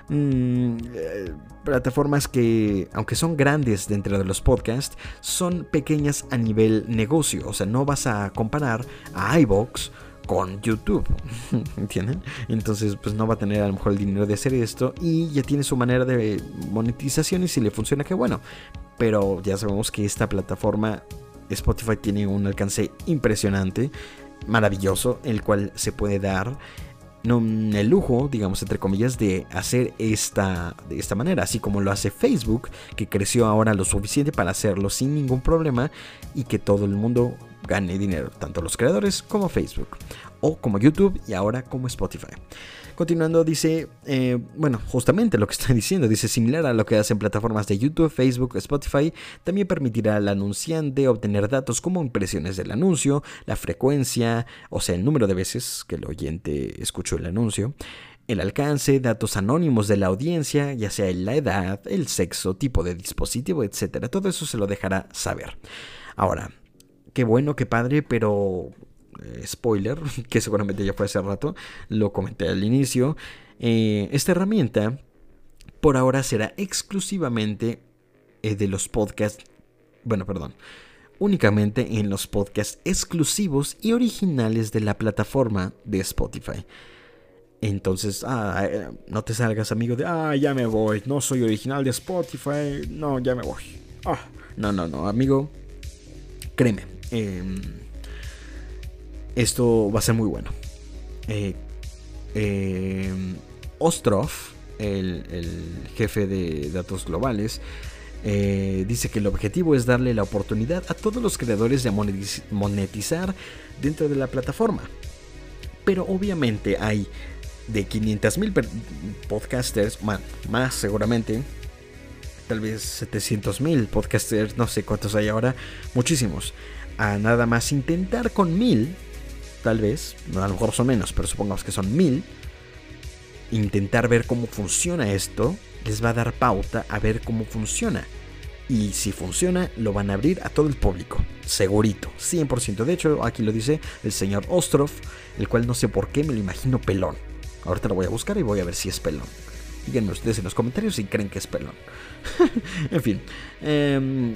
Speaker 2: mm, eh, plataformas que, aunque son grandes dentro de los podcasts, son pequeñas a nivel negocio. O sea, no vas a comparar a iBox con YouTube. ¿Entienden? Entonces, pues no va a tener a lo mejor el dinero de hacer esto y ya tiene su manera de monetización y si le funciona, qué bueno. Pero ya sabemos que esta plataforma Spotify tiene un alcance impresionante, maravilloso, el cual se puede dar no, el lujo, digamos, entre comillas, de hacer esta de esta manera, así como lo hace Facebook, que creció ahora lo suficiente para hacerlo sin ningún problema y que todo el mundo gane dinero, tanto los creadores como Facebook, o como YouTube y ahora como Spotify. Continuando, dice, eh, bueno, justamente lo que está diciendo, dice, similar a lo que hacen plataformas de YouTube, Facebook, Spotify, también permitirá al anunciante obtener datos como impresiones del anuncio, la frecuencia, o sea, el número de veces que el oyente escuchó el anuncio, el alcance, datos anónimos de la audiencia, ya sea la edad, el sexo, tipo de dispositivo, etc. Todo eso se lo dejará saber. Ahora, qué bueno, qué padre, pero eh, spoiler, que seguramente ya fue hace rato, lo comenté al inicio, eh, esta herramienta por ahora será exclusivamente eh, de los podcasts, bueno, perdón, únicamente en los podcasts exclusivos y originales de la plataforma de Spotify. Entonces, ah, no te salgas amigo de, ah, ya me voy, no soy original de Spotify, no, ya me voy. Ah, no, no, no, amigo, créeme, Em, esto va a ser muy bueno. Eh, em, Ostrov, el, jefe de datos globales, eh, dice que el objetivo es darle la oportunidad a todos los creadores de monetizar dentro de la plataforma. Pero obviamente hay de 500.000 podcasters, más seguramente, tal vez 700.000 podcasters, no sé cuántos hay ahora, muchísimos. A nada más intentar con 1000, tal vez, a lo mejor son menos, pero supongamos que son 1000, intentar ver cómo funciona esto, les va a dar pauta a ver cómo funciona. Y si funciona, lo van a abrir a todo el público. Segurito, 100%. De hecho, aquí lo dice el señor Ostrov, el cual no sé por qué me lo imagino pelón. Ahorita lo voy a buscar y voy a ver si es pelón. Díganme ustedes en los comentarios si creen que es pelón. en fin. Em,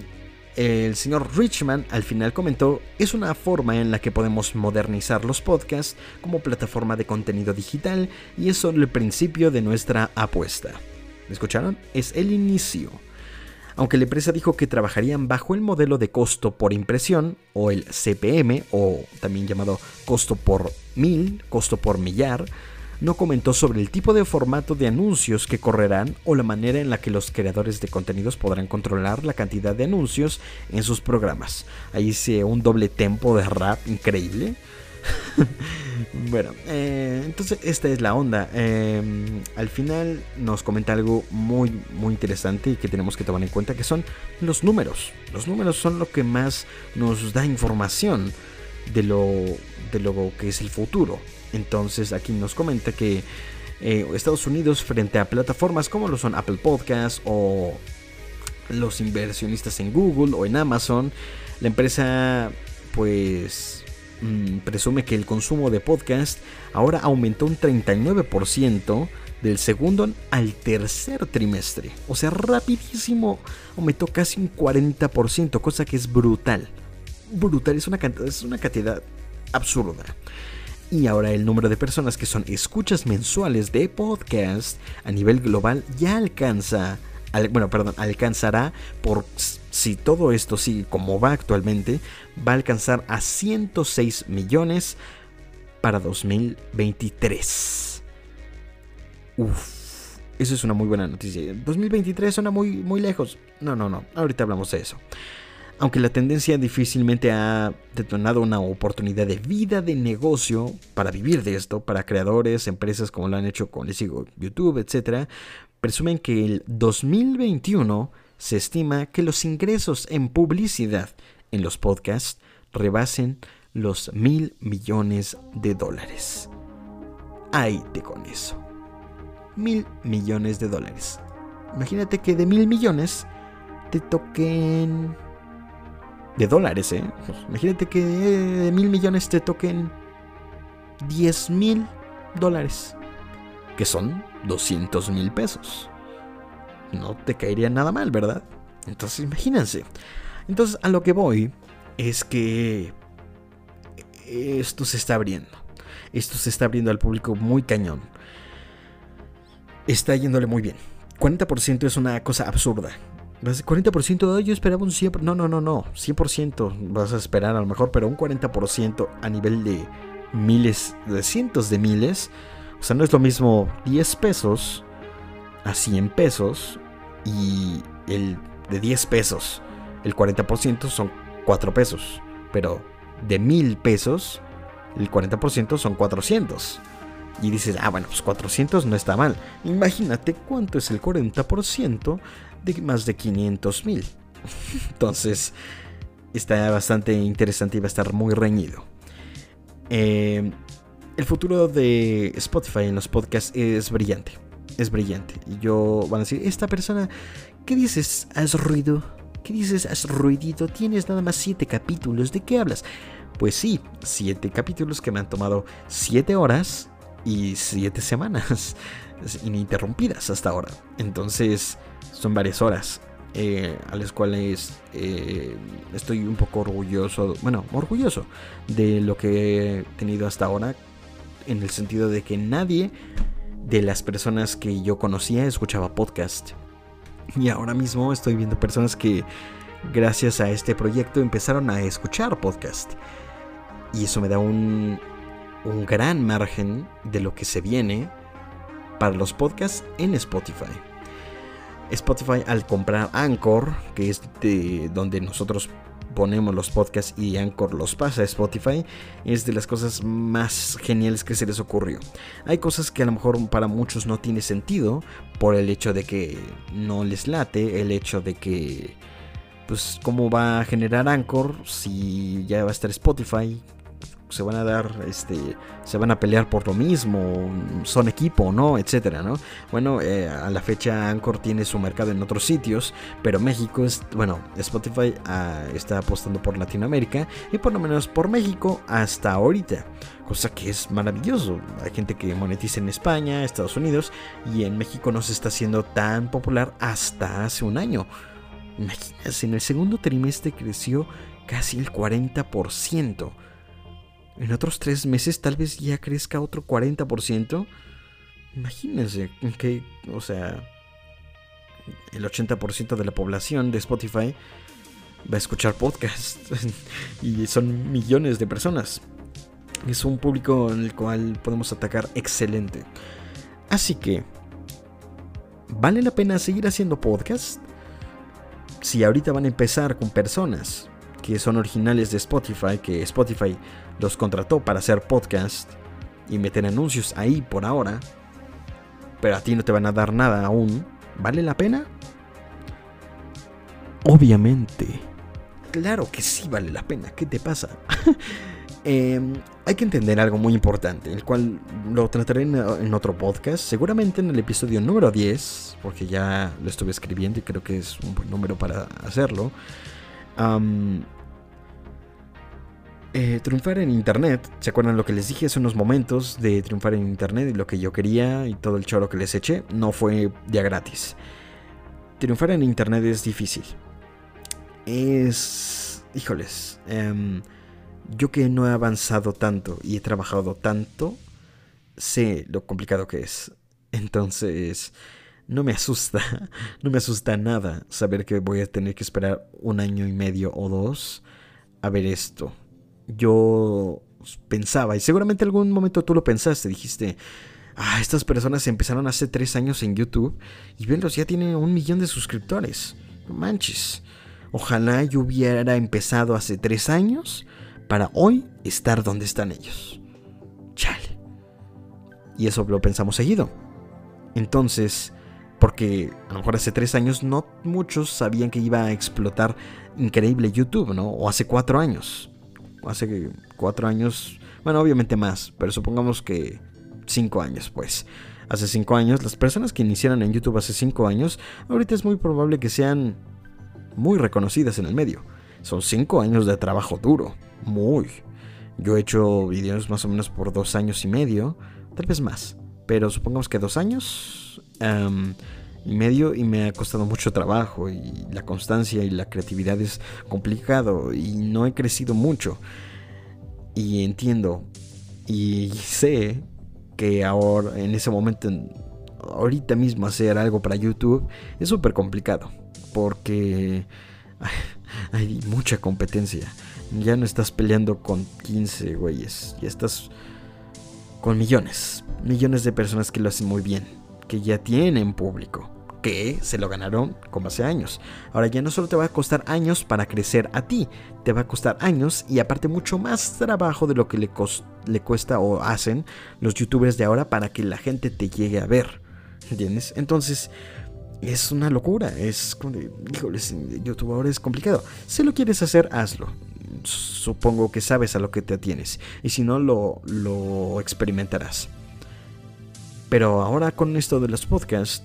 Speaker 2: el señor Richman al final comentó, es una forma en la que podemos modernizar los podcasts como plataforma de contenido digital y es solo el principio de nuestra apuesta. ¿Me escucharon? Es el inicio. Aunque la empresa dijo que trabajarían bajo el modelo de costo por impresión o el CPM o también llamado costo por mil, costo por millar, no comentó sobre el tipo de formato de anuncios que correrán o la manera en la que los creadores de contenidos podrán controlar la cantidad de anuncios en sus programas. Ahí hice un doble tempo de rap increíble. bueno, eh, entonces esta es la onda. Em, al final nos comenta algo muy, muy interesante y que tenemos que tomar en cuenta, que son los números. Los números son lo que más nos da información de lo, de lo que es el futuro. Entonces aquí nos comenta que eh, Estados Unidos frente a plataformas como lo son Apple Podcasts o los inversionistas en Google o en Amazon, la empresa pues mm, presume que el consumo de podcast ahora aumentó un 39% del segundo al tercer trimestre. O sea, rapidísimo aumentó casi un 40%, cosa que es brutal. Brutal, es una, es una cantidad absurda. Y ahora el número de personas que son escuchas mensuales de podcast a nivel global ya alcanza, bueno, perdón, alcanzará por si todo esto sigue como va actualmente, va a alcanzar a 106 millones para 2023. Uf, eso es una muy buena noticia. 2023 suena muy, muy lejos. No, no, no, ahorita hablamos de eso. Aunque la tendencia difícilmente ha detonado una oportunidad de vida de negocio para vivir de esto, para creadores, empresas como lo han hecho con les YouTube, etc., presumen que el 2021 se estima que los ingresos en publicidad en los podcasts rebasen los mil millones de dólares. Ahí te con eso. Mil millones de dólares. Imagínate que de mil millones te toquen de dólares, ¿eh? imagínate que de mil millones te toquen 10 mil dólares, que son 200 mil pesos. No te caería nada mal, ¿verdad? Entonces imagínense. Entonces a lo que voy es que esto se está abriendo. Esto se está abriendo al público muy cañón. Está yéndole muy bien. 40% es una cosa absurda. 40% de yo esperaba un 100%. No, no, no, no. 100% vas a esperar a lo mejor, pero un 40% a nivel de miles, de cientos de miles. O sea, no es lo mismo 10 pesos a 100 pesos y el de 10 pesos, el 40% son 4 pesos. Pero de 1000 pesos, el 40% son 400. Y dices, ah, bueno, pues 400 no está mal. Imagínate cuánto es el 40% de más de 500 mil. Entonces, está bastante interesante y va a estar muy reñido. Eh, el futuro de Spotify en los podcasts es brillante. Es brillante. Yo van a decir, esta persona, ¿qué dices? ¿Has ruido? ¿Qué dices? ¿Has ruidito? Tienes nada más 7 capítulos. ¿De qué hablas? Pues sí, 7 capítulos que me han tomado 7 horas y 7 semanas ininterrumpidas hasta ahora. Entonces, son varias horas. Eh, a las cuales eh, estoy un poco orgulloso, bueno, orgulloso de lo que he tenido hasta ahora, en el sentido de que nadie de las personas que yo conocía escuchaba podcast. Y ahora mismo estoy viendo personas que gracias a este proyecto empezaron a escuchar podcast. Y eso me da un, un gran margen de lo que se viene para los podcasts en Spotify. Spotify al comprar Anchor, que es de donde nosotros ponemos los podcasts y Anchor los pasa a Spotify, es de las cosas más geniales que se les ocurrió. Hay cosas que a lo mejor para muchos no tiene sentido por el hecho de que no les late, el hecho de que pues cómo va a generar Anchor si ya va a estar Spotify, se van a dar, este, se van a pelear por lo mismo, son equipo, ¿no? Etcétera, ¿no? Bueno, eh, a la fecha Anchor tiene su mercado en otros sitios, pero México es, bueno, Spotify ah, está apostando por Latinoamérica y por lo menos por México hasta ahorita, cosa que es maravilloso. Hay gente que monetiza en España, Estados Unidos y en México no se está haciendo tan popular hasta hace un año. Imagínense, en el segundo trimestre creció casi el 40%. En otros tres meses tal vez ya crezca otro 40%. Imagínense que, o sea, el 80% de la población de Spotify va a escuchar podcast. y son millones de personas. Es un público en el cual podemos atacar excelente. Así que, ¿vale la pena seguir haciendo podcast? Si ahorita van a empezar con personas que son originales de Spotify, que Spotify los contrató para hacer podcast y meter anuncios ahí por ahora, pero a ti no te van a dar nada aún, ¿vale la pena? Obviamente. Claro que sí vale la pena, ¿qué te pasa? Em, hay que entender algo muy importante, el cual lo trataré en, otro podcast, seguramente en el episodio número 10, porque ya lo estuve escribiendo y creo que es un buen número para hacerlo. Eh, triunfar en internet, ¿se acuerdan lo que les dije hace unos momentos de triunfar en internet y lo que yo quería y todo el choro que les eché? No fue ya gratis. Triunfar en internet es difícil. Es... Híjoles. Em, yo que no he avanzado tanto y he trabajado tanto, sé lo complicado que es. Entonces, no me asusta, no me asusta nada saber que voy a tener que esperar un año y medio o dos a ver esto yo pensaba, y seguramente algún momento tú lo pensaste, dijiste, ah, estas personas empezaron hace tres años en YouTube y venlos, ya tienen un millón de suscriptores. No manches. Ojalá yo hubiera empezado hace tres años para hoy estar donde están ellos. Chale. Y eso lo pensamos seguido. Entonces, porque a lo mejor hace tres años no muchos sabían que iba a explotar increíble YouTube, ¿no? O hace cuatro años hace cuatro años, bueno, obviamente más, pero supongamos que cinco años, pues. Hace cinco años, las personas que iniciaron en YouTube hace cinco años, ahorita es muy probable que sean muy reconocidas en el medio. Son cinco años de trabajo duro, muy. Yo he hecho videos más o menos por dos años y medio, tal vez más, pero supongamos que dos años y medio y me ha costado mucho trabajo y la constancia y la creatividad es complicado y no he crecido mucho. Y entiendo y sé que ahora en ese momento ahorita mismo hacer algo para YouTube es súper complicado porque hay mucha competencia. Ya no estás peleando con 15 güeyes, ya estás con millones, millones de personas que lo hacen muy bien, que ya tienen público que se lo ganaron como hace años. Ahora ya no solo te va a costar años para crecer a ti, te va a costar años y aparte mucho más trabajo de lo que le, le cuesta o hacen los youtubers de ahora para que la gente te llegue a ver. ¿Entiendes? Entonces, es una locura. Es YouTube ahora es complicado. Si lo quieres hacer, hazlo. Supongo que sabes a lo que te atienes. Y si no, lo, lo experimentarás. Pero ahora con esto de los podcasts,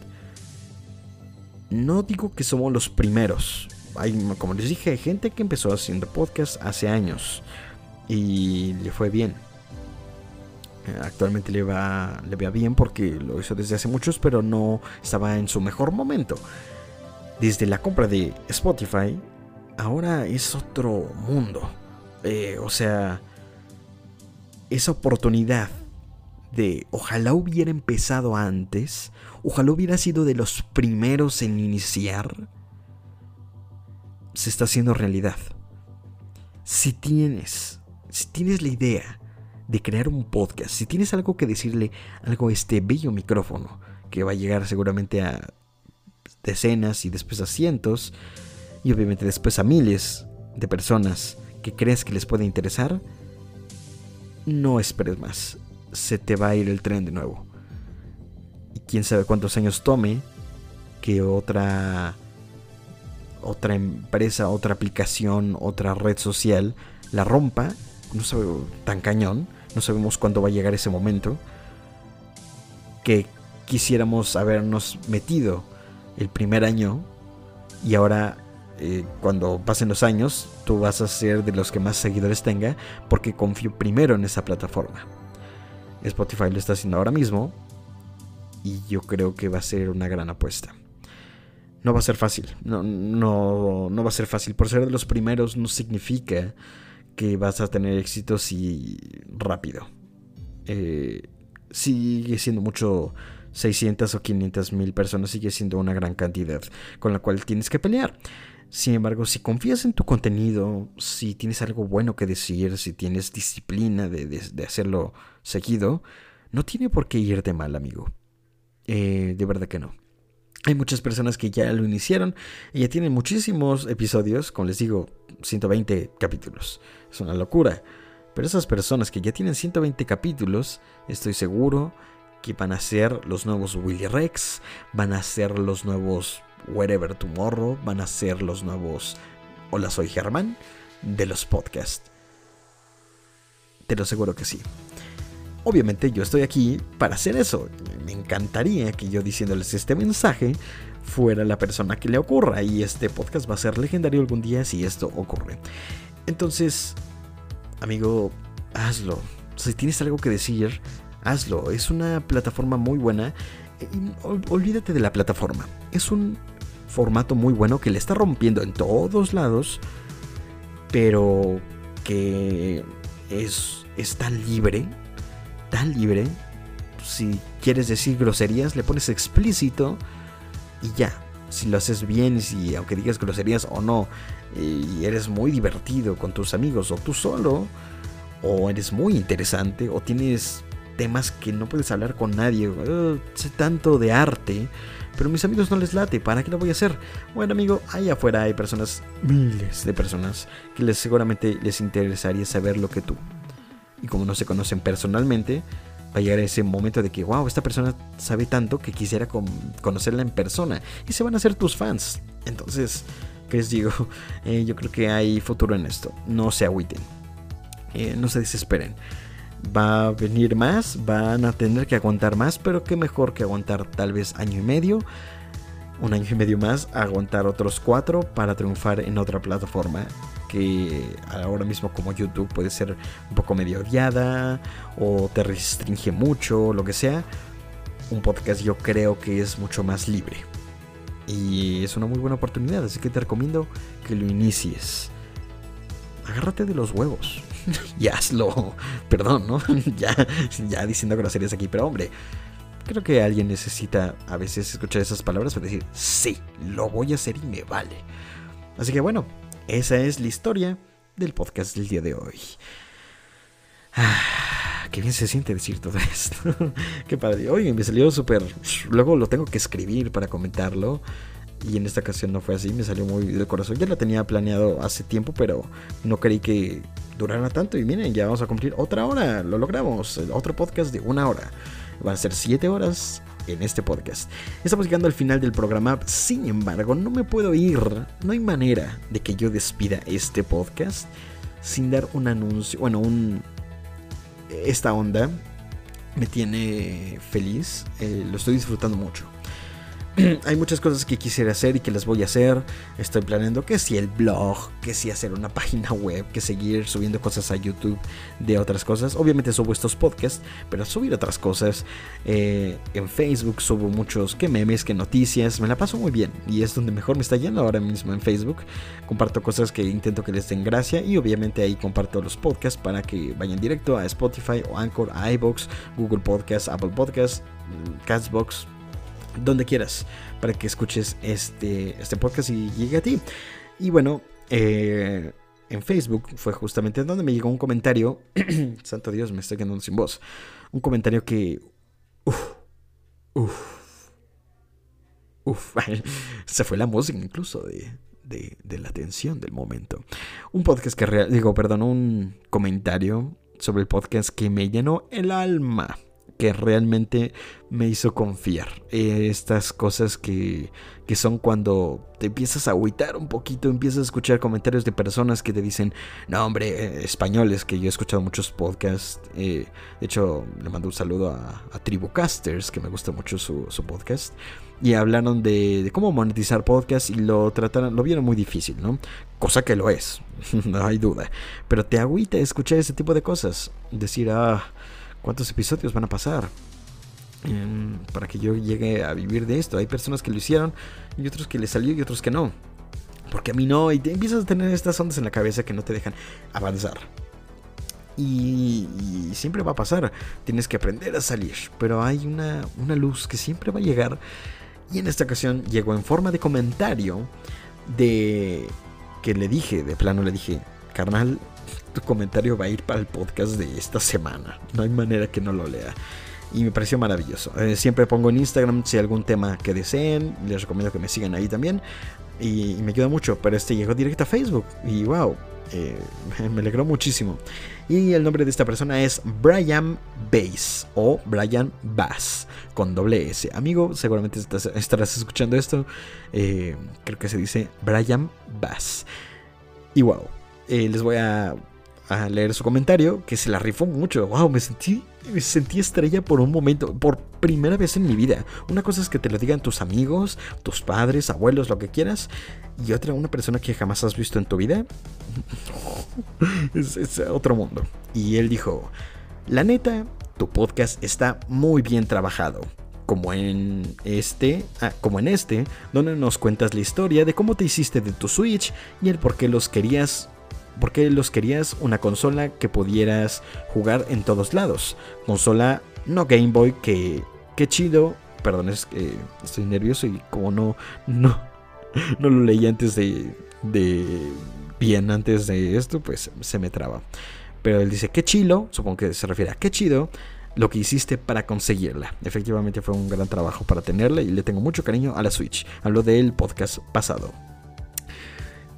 Speaker 2: no digo que somos los primeros. Hay, como les dije, hay gente que empezó haciendo podcast hace años y le fue bien. Eh, actualmente le va, le va bien porque lo hizo desde hace muchos, pero no estaba en su mejor momento. Desde la compra de Spotify, ahora es otro mundo. Eh, o sea, esa oportunidad de ojalá hubiera empezado antes, ojalá hubiera sido de los primeros en iniciar, se está haciendo realidad. Si tienes, si tienes la idea de crear un podcast, si tienes algo que decirle algo a este bello micrófono, que va a llegar seguramente a decenas y después a cientos, y obviamente después a miles, de personas que crees que les puede interesar, no esperes más. Se te va a ir el tren de nuevo. Y quién sabe cuántos años tome que otra otra empresa, otra aplicación, otra red social la rompa. No sabe tan cañón. No sabemos cuándo va a llegar ese momento. Que quisiéramos habernos metido el primer año y ahora eh, cuando pasen los años tú vas a ser de los que más seguidores tenga porque confío primero en esa plataforma. Spotify lo está haciendo ahora mismo y yo creo que va a ser una gran apuesta. No va a ser fácil, no, no, no va a ser fácil. Por ser de los primeros no significa que vas a tener éxito si rápido. Eh, sigue siendo mucho 600 o 500 mil personas sigue siendo una gran cantidad con la cual tienes que pelear. Sin embargo, si confías en tu contenido, si tienes algo bueno que decir, si tienes disciplina de, hacerlo seguido, no tiene por qué irte mal, amigo. Eh, de verdad que no. Hay muchas personas que ya lo iniciaron y ya tienen muchísimos episodios, como les digo, 120 capítulos. Es una locura. Pero esas personas que ya tienen 120 capítulos, estoy seguro que van a ser los nuevos Willy Rex, van a ser los nuevos Wherever Tomorrow, van a ser los nuevos Hola soy Germán de los podcasts. Te lo aseguro que sí. Obviamente yo estoy aquí para hacer eso. Me encantaría que yo diciéndoles este mensaje fuera la persona que le ocurra y este podcast va a ser legendario algún día si esto ocurre. Entonces, amigo, hazlo. Si tienes algo que decir, hazlo. Es una plataforma muy buena. olvídate de la plataforma. Es un formato muy bueno que le está rompiendo en todos lados, pero que es, es tan libre, tan libre. Si quieres decir groserías, le pones explícito y ya. Si lo haces bien, si aunque digas groserías o no, y eres muy divertido con tus amigos o tú solo, o eres muy interesante, o tienes temas que no puedes hablar con nadie. sé tanto de arte, pero a mis amigos no les late. ¿Para qué lo voy a hacer? Bueno, amigo, allá afuera hay personas, miles de personas, que les, seguramente les interesaría saber lo que tú. Y como no se conocen personalmente, va a llegar ese momento de que, wow, esta persona sabe tanto que quisiera conocerla en persona. Y se van a hacer tus fans. Entonces, ¿qué les digo? Eh, yo creo que hay futuro en esto. No se agüiten. Eh, no se desesperen va a venir más, van a tener que aguantar más, pero qué mejor que aguantar tal vez año y medio, un año y medio más, aguantar otros cuatro para triunfar en otra plataforma que ahora mismo como YouTube puede ser un poco medio odiada o te restringe mucho, lo que sea. Un podcast yo creo que es mucho más libre. Y es una muy buena oportunidad, así que te recomiendo que lo inicies. Agárrate de los huevos. y hazlo. Perdón, ¿no? ya, ya diciendo groserías aquí, pero hombre, creo que alguien necesita a veces escuchar esas palabras para decir, sí, lo voy a hacer y me vale. Así que bueno, esa es la historia del podcast del día de hoy. Ah, qué bien se siente decir todo esto. qué padre. Oye, me salió súper... Luego lo tengo que escribir para comentarlo. Y en esta ocasión no fue así, me salió muy de corazón. Ya lo tenía planeado hace tiempo, pero no creí que durara tanto. Y miren, ya vamos a cumplir otra hora. Lo logramos. Otro podcast de una hora. Van a ser siete horas en este podcast. Estamos llegando al final del programa. Sin embargo, no me puedo ir. No hay manera de que yo despida este podcast sin dar un anuncio. Bueno, un. Esta onda me tiene feliz. Eh, lo estoy disfrutando mucho. hay muchas cosas que quisiera hacer y que las voy a hacer. Estoy planeando que si el blog, que si hacer una página web, que seguir subiendo cosas a YouTube de otras cosas. Obviamente subo estos podcasts, pero subir otras cosas. Eh, en Facebook subo muchos que memes, que noticias. Me la paso muy bien y es donde mejor me está yendo ahora mismo en Facebook. Comparto cosas que intento que les den gracia y obviamente ahí comparto los podcasts para que vayan directo a Spotify o Anchor, a iBox, Google Podcasts, Apple Podcasts, Castbox donde quieras para que escuches este, este podcast y llegue a ti. Y bueno, eh, en Facebook fue justamente donde me llegó un comentario. Santo Dios, me estoy quedando sin voz. Un comentario que. Uf, uf, uf. Se fue la música incluso de, de, la atención del momento. Un podcast que, digo, perdón, un comentario sobre el podcast que me llenó el alma que realmente me hizo confiar. estas cosas que, que, son cuando te empiezas a agüitar un poquito, empiezas a escuchar comentarios de personas que te dicen, no hombre, eh, españoles, que yo he escuchado muchos podcasts. Eh, de hecho, le mando un saludo a, a Tribucasters, que me gusta mucho su, podcast. Y hablaron de, cómo monetizar podcasts y lo trataron, lo vieron muy difícil, ¿no? Cosa que lo es, no hay duda. Pero te agüita escuchar ese tipo de cosas. Decir, ah ¿Cuántos episodios van a pasar? Em, para que yo llegue a vivir de esto. Hay personas que lo hicieron y otros que le salió y otros que no. Porque a mí no. Y empiezas a tener estas ondas en la cabeza que no te dejan avanzar. Y, siempre va a pasar. Tienes que aprender a salir. Pero hay una, una luz que siempre va a llegar. Y en esta ocasión llegó en forma de comentario de que le dije, de plano le dije, carnal, tu comentario va a ir para el podcast de esta semana. No hay manera que no lo lea. Y me pareció maravilloso. Eh, siempre pongo en Instagram si hay algún tema que deseen. Les recomiendo que me sigan ahí también. Y, me ayuda mucho. Pero este llegó directo a Facebook. Y wow, eh, me alegró muchísimo. Y el nombre de esta persona es Brian Bass o Brian Bass con doble S. Amigo, seguramente estarás escuchando esto. Eh, creo que se dice Brian Bass. Y wow, les voy a leer su comentario, que se la rifó mucho. Wow, me sentí, me sentí estrella por un momento, por primera vez en mi vida. Una cosa es que te lo digan tus amigos, tus padres, abuelos, lo que quieras. Y otra, una persona que jamás has visto en tu vida. es, es otro mundo. Y él dijo, la neta, tu podcast está muy bien trabajado como en este, ah, como en este, donde nos cuentas la historia de cómo te hiciste de tu Switch y el por qué los querías porque los querías una consola que pudieras jugar en todos lados. Consola no Game Boy que qué chido. Perdón, es que estoy nervioso y como no no no lo leí antes de de bien antes de esto, pues se me traba. Pero él dice, qué chilo, supongo que se refiere a qué chido lo que hiciste para conseguirla. Efectivamente fue un gran trabajo para tenerla y le tengo mucho cariño a la Switch. Hablo del podcast pasado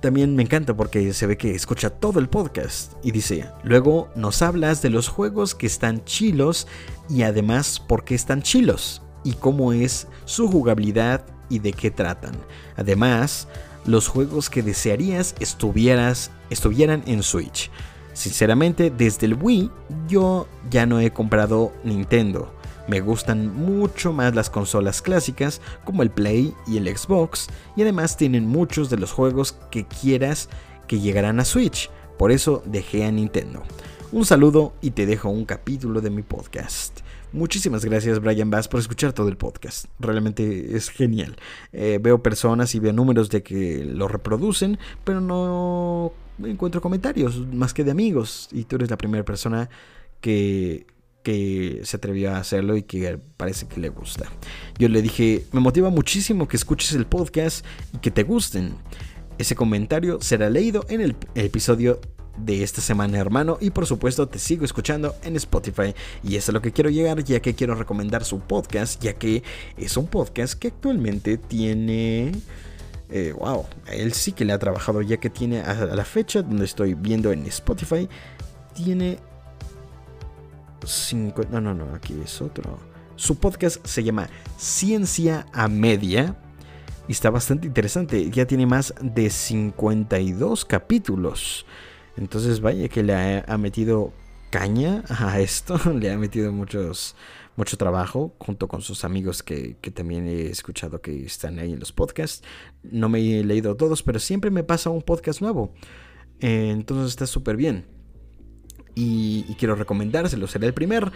Speaker 2: también me encanta porque se ve que escucha todo el podcast y dice, luego nos hablas de los juegos que están chilos y además por qué están chilos y cómo es su jugabilidad y de qué tratan. Además, los juegos que desearías estuvieras, estuvieran en Switch. Sinceramente, desde el Wii yo ya no he comprado Nintendo. Me gustan mucho más las consolas clásicas como el Play y el Xbox y además tienen muchos de los juegos que quieras que llegarán a Switch, por eso dejé a Nintendo. Un saludo y te dejo un capítulo de mi podcast. Muchísimas gracias Brian Bass por escuchar todo el podcast. Realmente es genial. Eh, veo personas y veo números de que lo reproducen, pero no encuentro comentarios más que de amigos. Y tú eres la primera persona que que se atrevió a hacerlo y que parece que le gusta. Yo le dije, me motiva muchísimo que escuches el podcast y que te gusten. Ese comentario será leído en el episodio de esta semana, hermano. Y por supuesto, te sigo escuchando en Spotify. Y eso es lo que quiero llegar, ya que quiero recomendar su podcast, ya que es un podcast que actualmente tiene. Eh, wow, él sí que le ha trabajado, ya que tiene a la fecha donde estoy viendo en Spotify, tiene no, no, no, aquí es otro. Su podcast se llama Ciencia a Media y está bastante interesante. Ya tiene más de 52 capítulos. Entonces, vaya que le ha, metido caña a esto. Le ha metido mucho trabajo junto con sus amigos que, que, también he escuchado que están ahí en los podcasts. No me he leído todos, pero siempre me pasa un podcast nuevo. entonces está súper bien y, quiero recomendárselo. Será el primer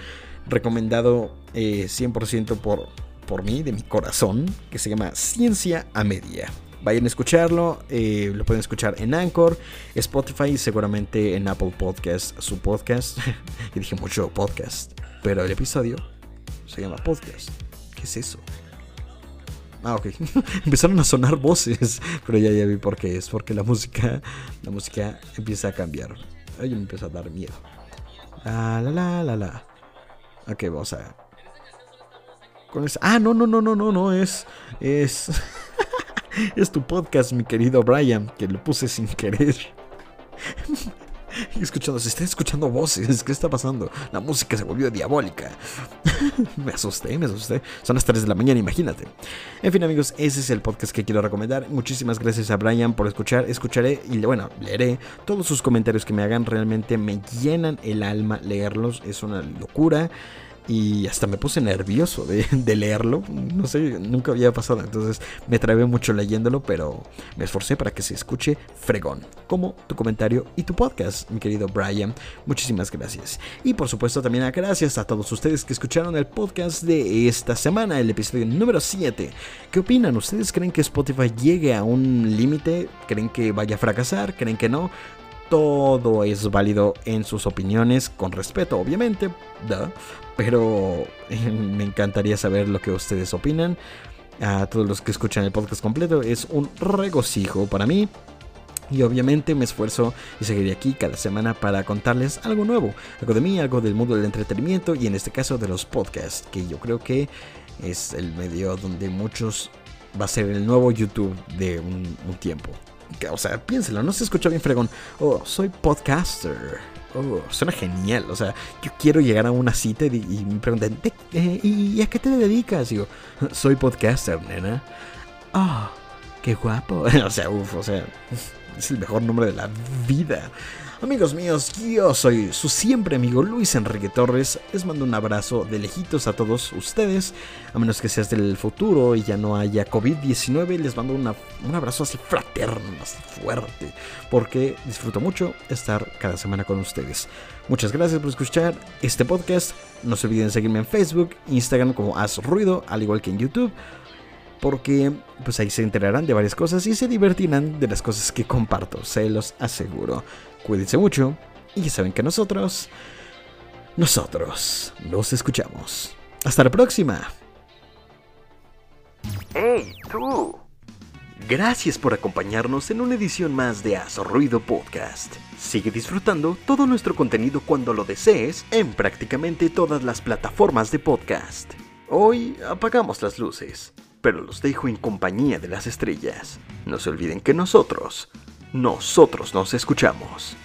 Speaker 2: recomendado 100% eh, por, por mí, de mi corazón, que se llama Ciencia a Media. Vayan a escucharlo, eh, lo pueden escuchar en Anchor, Spotify y seguramente en Apple Podcast, su podcast. y dije mucho podcast, pero el episodio se llama podcast. ¿Qué es eso? Ah, ok. Empezaron a sonar voces, pero ya, ya vi por qué es, porque la música, la música empieza a cambiar. Ay, me empieza a dar miedo. La la la la la. Ok, vamos a. Con esa... Ah, no, no, no, no, no, no, es. Es. Es tu podcast, mi querido Brian, que lo puse sin querer. escuchando, se están escuchando voces. ¿Qué está pasando? La música se volvió diabólica. me asusté, me asusté. Son las 3 de la mañana, imagínate. En fin, amigos, ese es el podcast que quiero recomendar. Muchísimas gracias a Brian por escuchar. Escucharé y, bueno, leeré todos sus comentarios que me hagan. Realmente me llenan el alma leerlos. Es una locura y hasta me puse nervioso de, leerlo. No sé, nunca había pasado. Entonces me trabé mucho leyéndolo, pero me esforcé para que se escuche fregón. Como tu comentario y tu podcast, mi querido Brian. Muchísimas gracias. Y por supuesto también gracias a todos ustedes que escucharon el podcast de esta semana, el episodio número 7. ¿Qué opinan? ¿Ustedes creen que Spotify llegue a un límite? ¿Creen que vaya a fracasar? ¿Creen que no? Todo es válido en sus opiniones, con respeto, obviamente, pero me encantaría saber lo que ustedes opinan. A todos los que escuchan el podcast completo, es un regocijo para mí. Y obviamente me esfuerzo y seguiré aquí cada semana para contarles algo nuevo, algo de mí, algo del mundo del entretenimiento y en este caso de los podcasts, que yo creo que es el medio donde muchos va a ser el nuevo YouTube de un tiempo o sea, piénselo, no se escucha bien fregón. Oh, soy podcaster. Oh, suena genial. O sea, yo quiero llegar a una cita y, me preguntan, eh, ¿y a qué te dedicas? Y digo, soy podcaster, nena. Ah, qué guapo. o sea, uff, o sea, es el mejor nombre de la vida. Amigos míos, yo soy su siempre amigo Luis Enrique Torres. Les mando un abrazo de lejitos a todos ustedes. A menos que seas del futuro y ya no haya COVID-19, les mando un abrazo así fraterno, así fuerte. Porque disfruto mucho estar cada semana con ustedes. Muchas gracias por escuchar este podcast. No se olviden seguirme en Facebook, Instagram como Haz Ruido, al igual que en YouTube porque pues ahí se enterarán de varias cosas y se divertirán de las cosas que comparto, se los aseguro. Cuídense mucho y ya saben que nosotros, nosotros nos escuchamos. Hasta la próxima.
Speaker 1: ¡Hey, tú! Gracias por acompañarnos en una edición más de Haz Ruido Podcast. Sigue disfrutando todo nuestro contenido cuando lo desees en prácticamente todas las plataformas de podcast. Hoy apagamos las luces, pero los dejo en compañía de las estrellas. No se olviden que nosotros nosotros nos escuchamos.